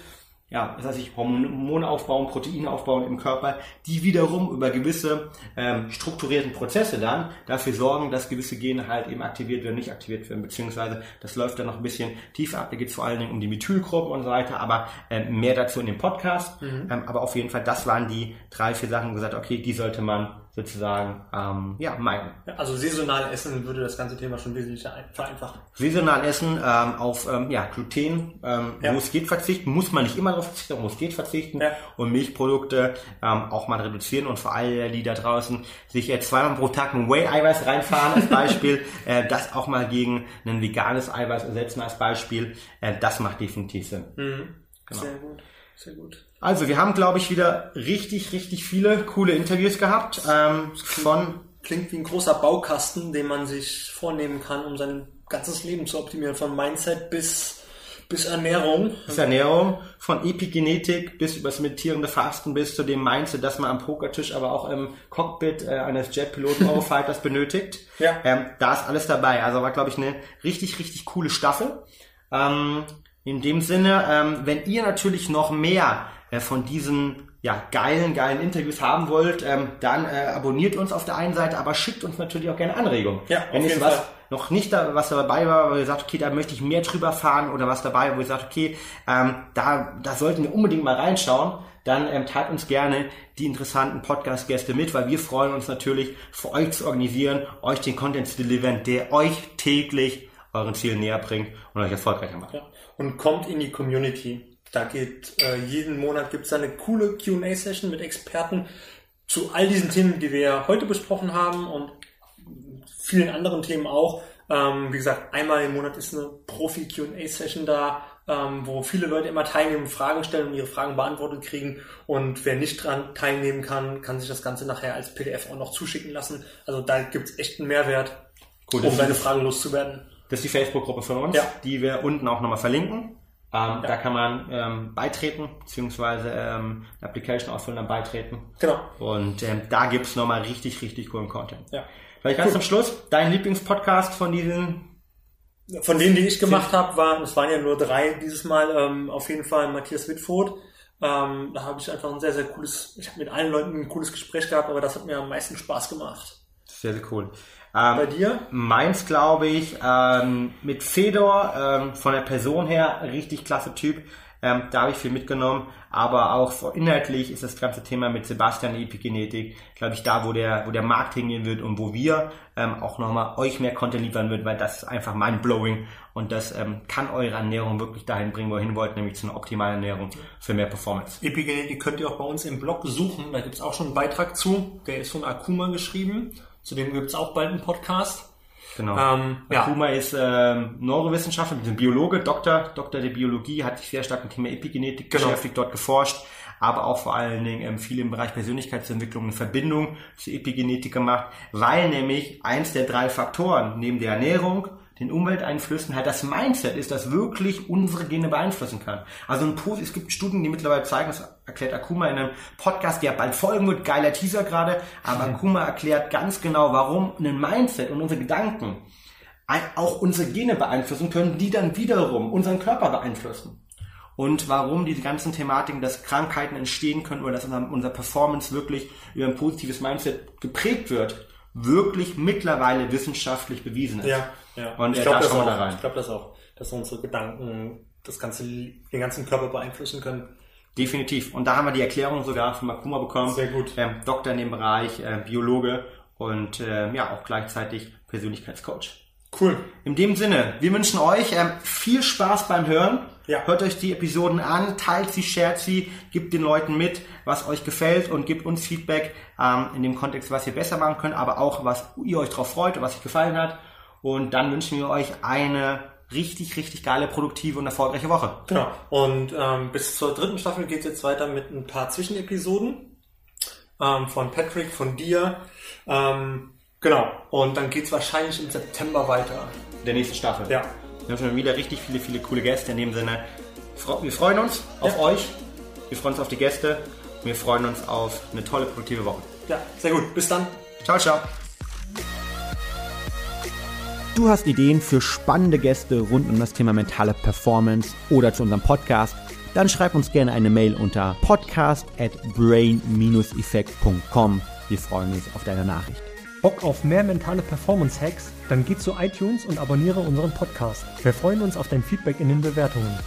ja, das heißt, ich Hormone aufbauen, Proteine aufbauen im Körper, die wiederum über gewisse ähm, strukturierten Prozesse dann dafür sorgen, dass gewisse Gene halt eben aktiviert werden, nicht aktiviert werden, beziehungsweise das läuft dann noch ein bisschen tiefer ab. Da geht es vor allen Dingen um die Methylgruppen und so weiter, aber ähm, mehr dazu in dem Podcast. Ähm, aber auf jeden Fall, das waren die drei, vier Sachen, wo gesagt, okay, die sollte man sozusagen ähm, ja, meiden. Also saisonal essen würde das ganze Thema schon wesentlich ein- vereinfachen. Saisonal essen, ähm, auf ähm, ja, Gluten, ähm, Ja. wo es geht verzichten, muss man nicht immer darauf verzichten, wo es geht verzichten Ja. und Milchprodukte ähm, auch mal reduzieren und vor allem die da draußen sich jetzt zweimal pro Tag ein Whey-Eiweiß reinfahren als <laughs> Beispiel, äh, das auch mal gegen ein veganes Eiweiß ersetzen als Beispiel, äh, das macht definitiv Sinn. Genau. Sehr gut. Sehr gut. Also wir haben, glaube ich, wieder richtig, richtig viele coole Interviews gehabt ähm, von Klingt wie ein großer Baukasten, den man sich vornehmen kann, um sein ganzes Leben zu optimieren, von Mindset bis, bis Ernährung. bis Ernährung, von Epigenetik bis über das meditierende Fasten bis zu dem Mindset, dass man am Pokertisch, aber auch im Cockpit äh, eines Jetpiloten <laughs> Eurofighters benötigt. Ja. Ähm, da ist alles dabei. Also war, glaube ich, eine richtig, richtig coole Staffel. Ähm, in dem Sinne, ähm, wenn ihr natürlich noch mehr äh, von diesen ja, geilen, geilen Interviews haben wollt, ähm, dann äh, abonniert uns auf der einen Seite, aber schickt uns natürlich auch gerne Anregungen. Ja, wenn es jeden was Fall. noch nicht da, was dabei war, wo ihr sagt, okay, da möchte ich mehr drüber fahren oder was dabei, wo ihr sagt, okay, ähm, da, da sollten wir unbedingt mal reinschauen, dann ähm, teilt uns gerne die interessanten Podcast-Gäste mit, weil wir freuen uns natürlich, für euch zu organisieren, euch den Content zu deliveren, der euch täglich euren Zielen näher bringt und euch erfolgreicher macht. Ja. Und kommt in die Community. Da geht äh, jeden Monat gibt es eine coole QA-Session mit Experten zu all diesen Themen, die wir heute besprochen haben und vielen anderen Themen auch. Ähm, wie gesagt, einmal im Monat ist eine Profi-QA-Session da, ähm, wo viele Leute immer teilnehmen, Fragen stellen und ihre Fragen beantwortet kriegen. Und wer nicht dran teilnehmen kann, kann sich das Ganze nachher als PDF auch noch zuschicken lassen. Also da gibt es echt einen Mehrwert, Cool, um seine ist- Fragen loszuwerden. Das ist die Facebook-Gruppe von uns, Ja. die wir unten auch nochmal verlinken. Ähm, Da kann man ähm, beitreten, beziehungsweise ähm, eine Application ausfüllen, dann beitreten. Genau. Und ähm, da gibt's noch nochmal richtig, richtig coolen Content. Ja. Vielleicht ganz zum Schluss, dein Lieblingspodcast von diesen Von denen, die ich gemacht habe, waren, es waren ja nur drei dieses Mal, ähm, auf jeden Fall Matthias Wittfurt. Ähm, da habe ich einfach ein sehr, sehr cooles, ich habe mit allen Leuten ein cooles Gespräch gehabt, aber das hat mir am meisten Spaß gemacht. Sehr, sehr cool. Ähm, Bei dir? Meins, glaube ich, ähm, mit Fedor, ähm, von der Person her, richtig klasse Typ. Ähm, da habe ich viel mitgenommen, aber auch vor- inhaltlich ist das ganze Thema mit Sebastian Epigenetik, glaube ich, da, wo der, wo der Markt hingehen wird und wo wir ähm, auch nochmal euch mehr Content liefern wird, weil das ist einfach mind-blowing und das ähm, kann eure Ernährung wirklich dahin bringen, wo ihr hin wollt, nämlich zu einer optimalen Ernährung für mehr Performance. Epigenetik könnt ihr auch bei uns im Blog suchen. Da gibt es auch schon einen Beitrag zu. Der ist von Akuma geschrieben. Zudem gibt es auch bald einen Podcast. Genau. Ähm, ja. Akuma ist ähm, Neurowissenschaftler, ein Biologe, Doktor, Doktor der Biologie, hat sich sehr stark mit dem Thema Epigenetik Genau. beschäftigt, dort geforscht, aber auch vor allen Dingen ähm, viel im Bereich Persönlichkeitsentwicklung eine Verbindung zur Epigenetik gemacht, weil nämlich eins der drei Faktoren neben der Ernährung, den Umwelteinflüssen halt das Mindset ist, das wirklich unsere Gene beeinflussen kann. Also ein Posi- es gibt Studien, die mittlerweile zeigen, das erklärt Akuma in einem Podcast, der bald folgen wird, geiler Teaser gerade, aber <laughs> Akuma erklärt ganz genau, warum ein Mindset und unsere Gedanken auch unsere Gene beeinflussen können, die dann wiederum unseren Körper beeinflussen. Und warum diese ganzen Thematiken, dass Krankheiten entstehen können oder dass unser, unser Performance wirklich über ein positives Mindset geprägt wird, wirklich mittlerweile wissenschaftlich bewiesen ist. Ja, ja. Und ich äh, glaube da das, auch. da rein. Ich glaube das auch, dass unsere Gedanken das ganze, den ganzen Körper beeinflussen können. Definitiv. Und da haben wir die Erklärung sogar von Makuma bekommen. Sehr gut. Ähm, Doktor in dem Bereich, äh, Biologe und äh, ja auch gleichzeitig Persönlichkeitscoach. Cool. In dem Sinne, wir wünschen euch ähm, viel Spaß beim Hören. Ja. Hört euch die Episoden an, teilt sie, shared sie, gebt den Leuten mit, was euch gefällt und gebt uns Feedback ähm, in dem Kontext, was ihr besser machen könnt, aber auch, was ihr euch drauf freut und was euch gefallen hat. Und dann wünschen wir euch eine richtig, richtig geile, produktive und erfolgreiche Woche. Genau. Und ähm, bis zur dritten Staffel geht es jetzt weiter mit ein paar Zwischenepisoden ähm, von Patrick, von dir. Ähm, genau. Und dann geht es wahrscheinlich im September weiter. Der nächsten Staffel. Ja. Wir haben schon wieder richtig viele, viele coole Gäste. In dem Sinne, wir freuen uns auf Ja. euch. Wir freuen uns auf die Gäste. Wir freuen uns auf eine tolle, produktive Woche. Ja, sehr gut. Bis dann. Ciao, ciao. Du hast Ideen für spannende Gäste rund um das Thema mentale Performance oder zu unserem Podcast? Dann schreib uns gerne eine Mail unter podcast at brain-effekt.com. Wir freuen uns auf deine Nachricht. Bock auf mehr mentale Performance-Hacks? Dann geh zu iTunes und abonniere unseren Podcast. Wir freuen uns auf dein Feedback in den Bewertungen.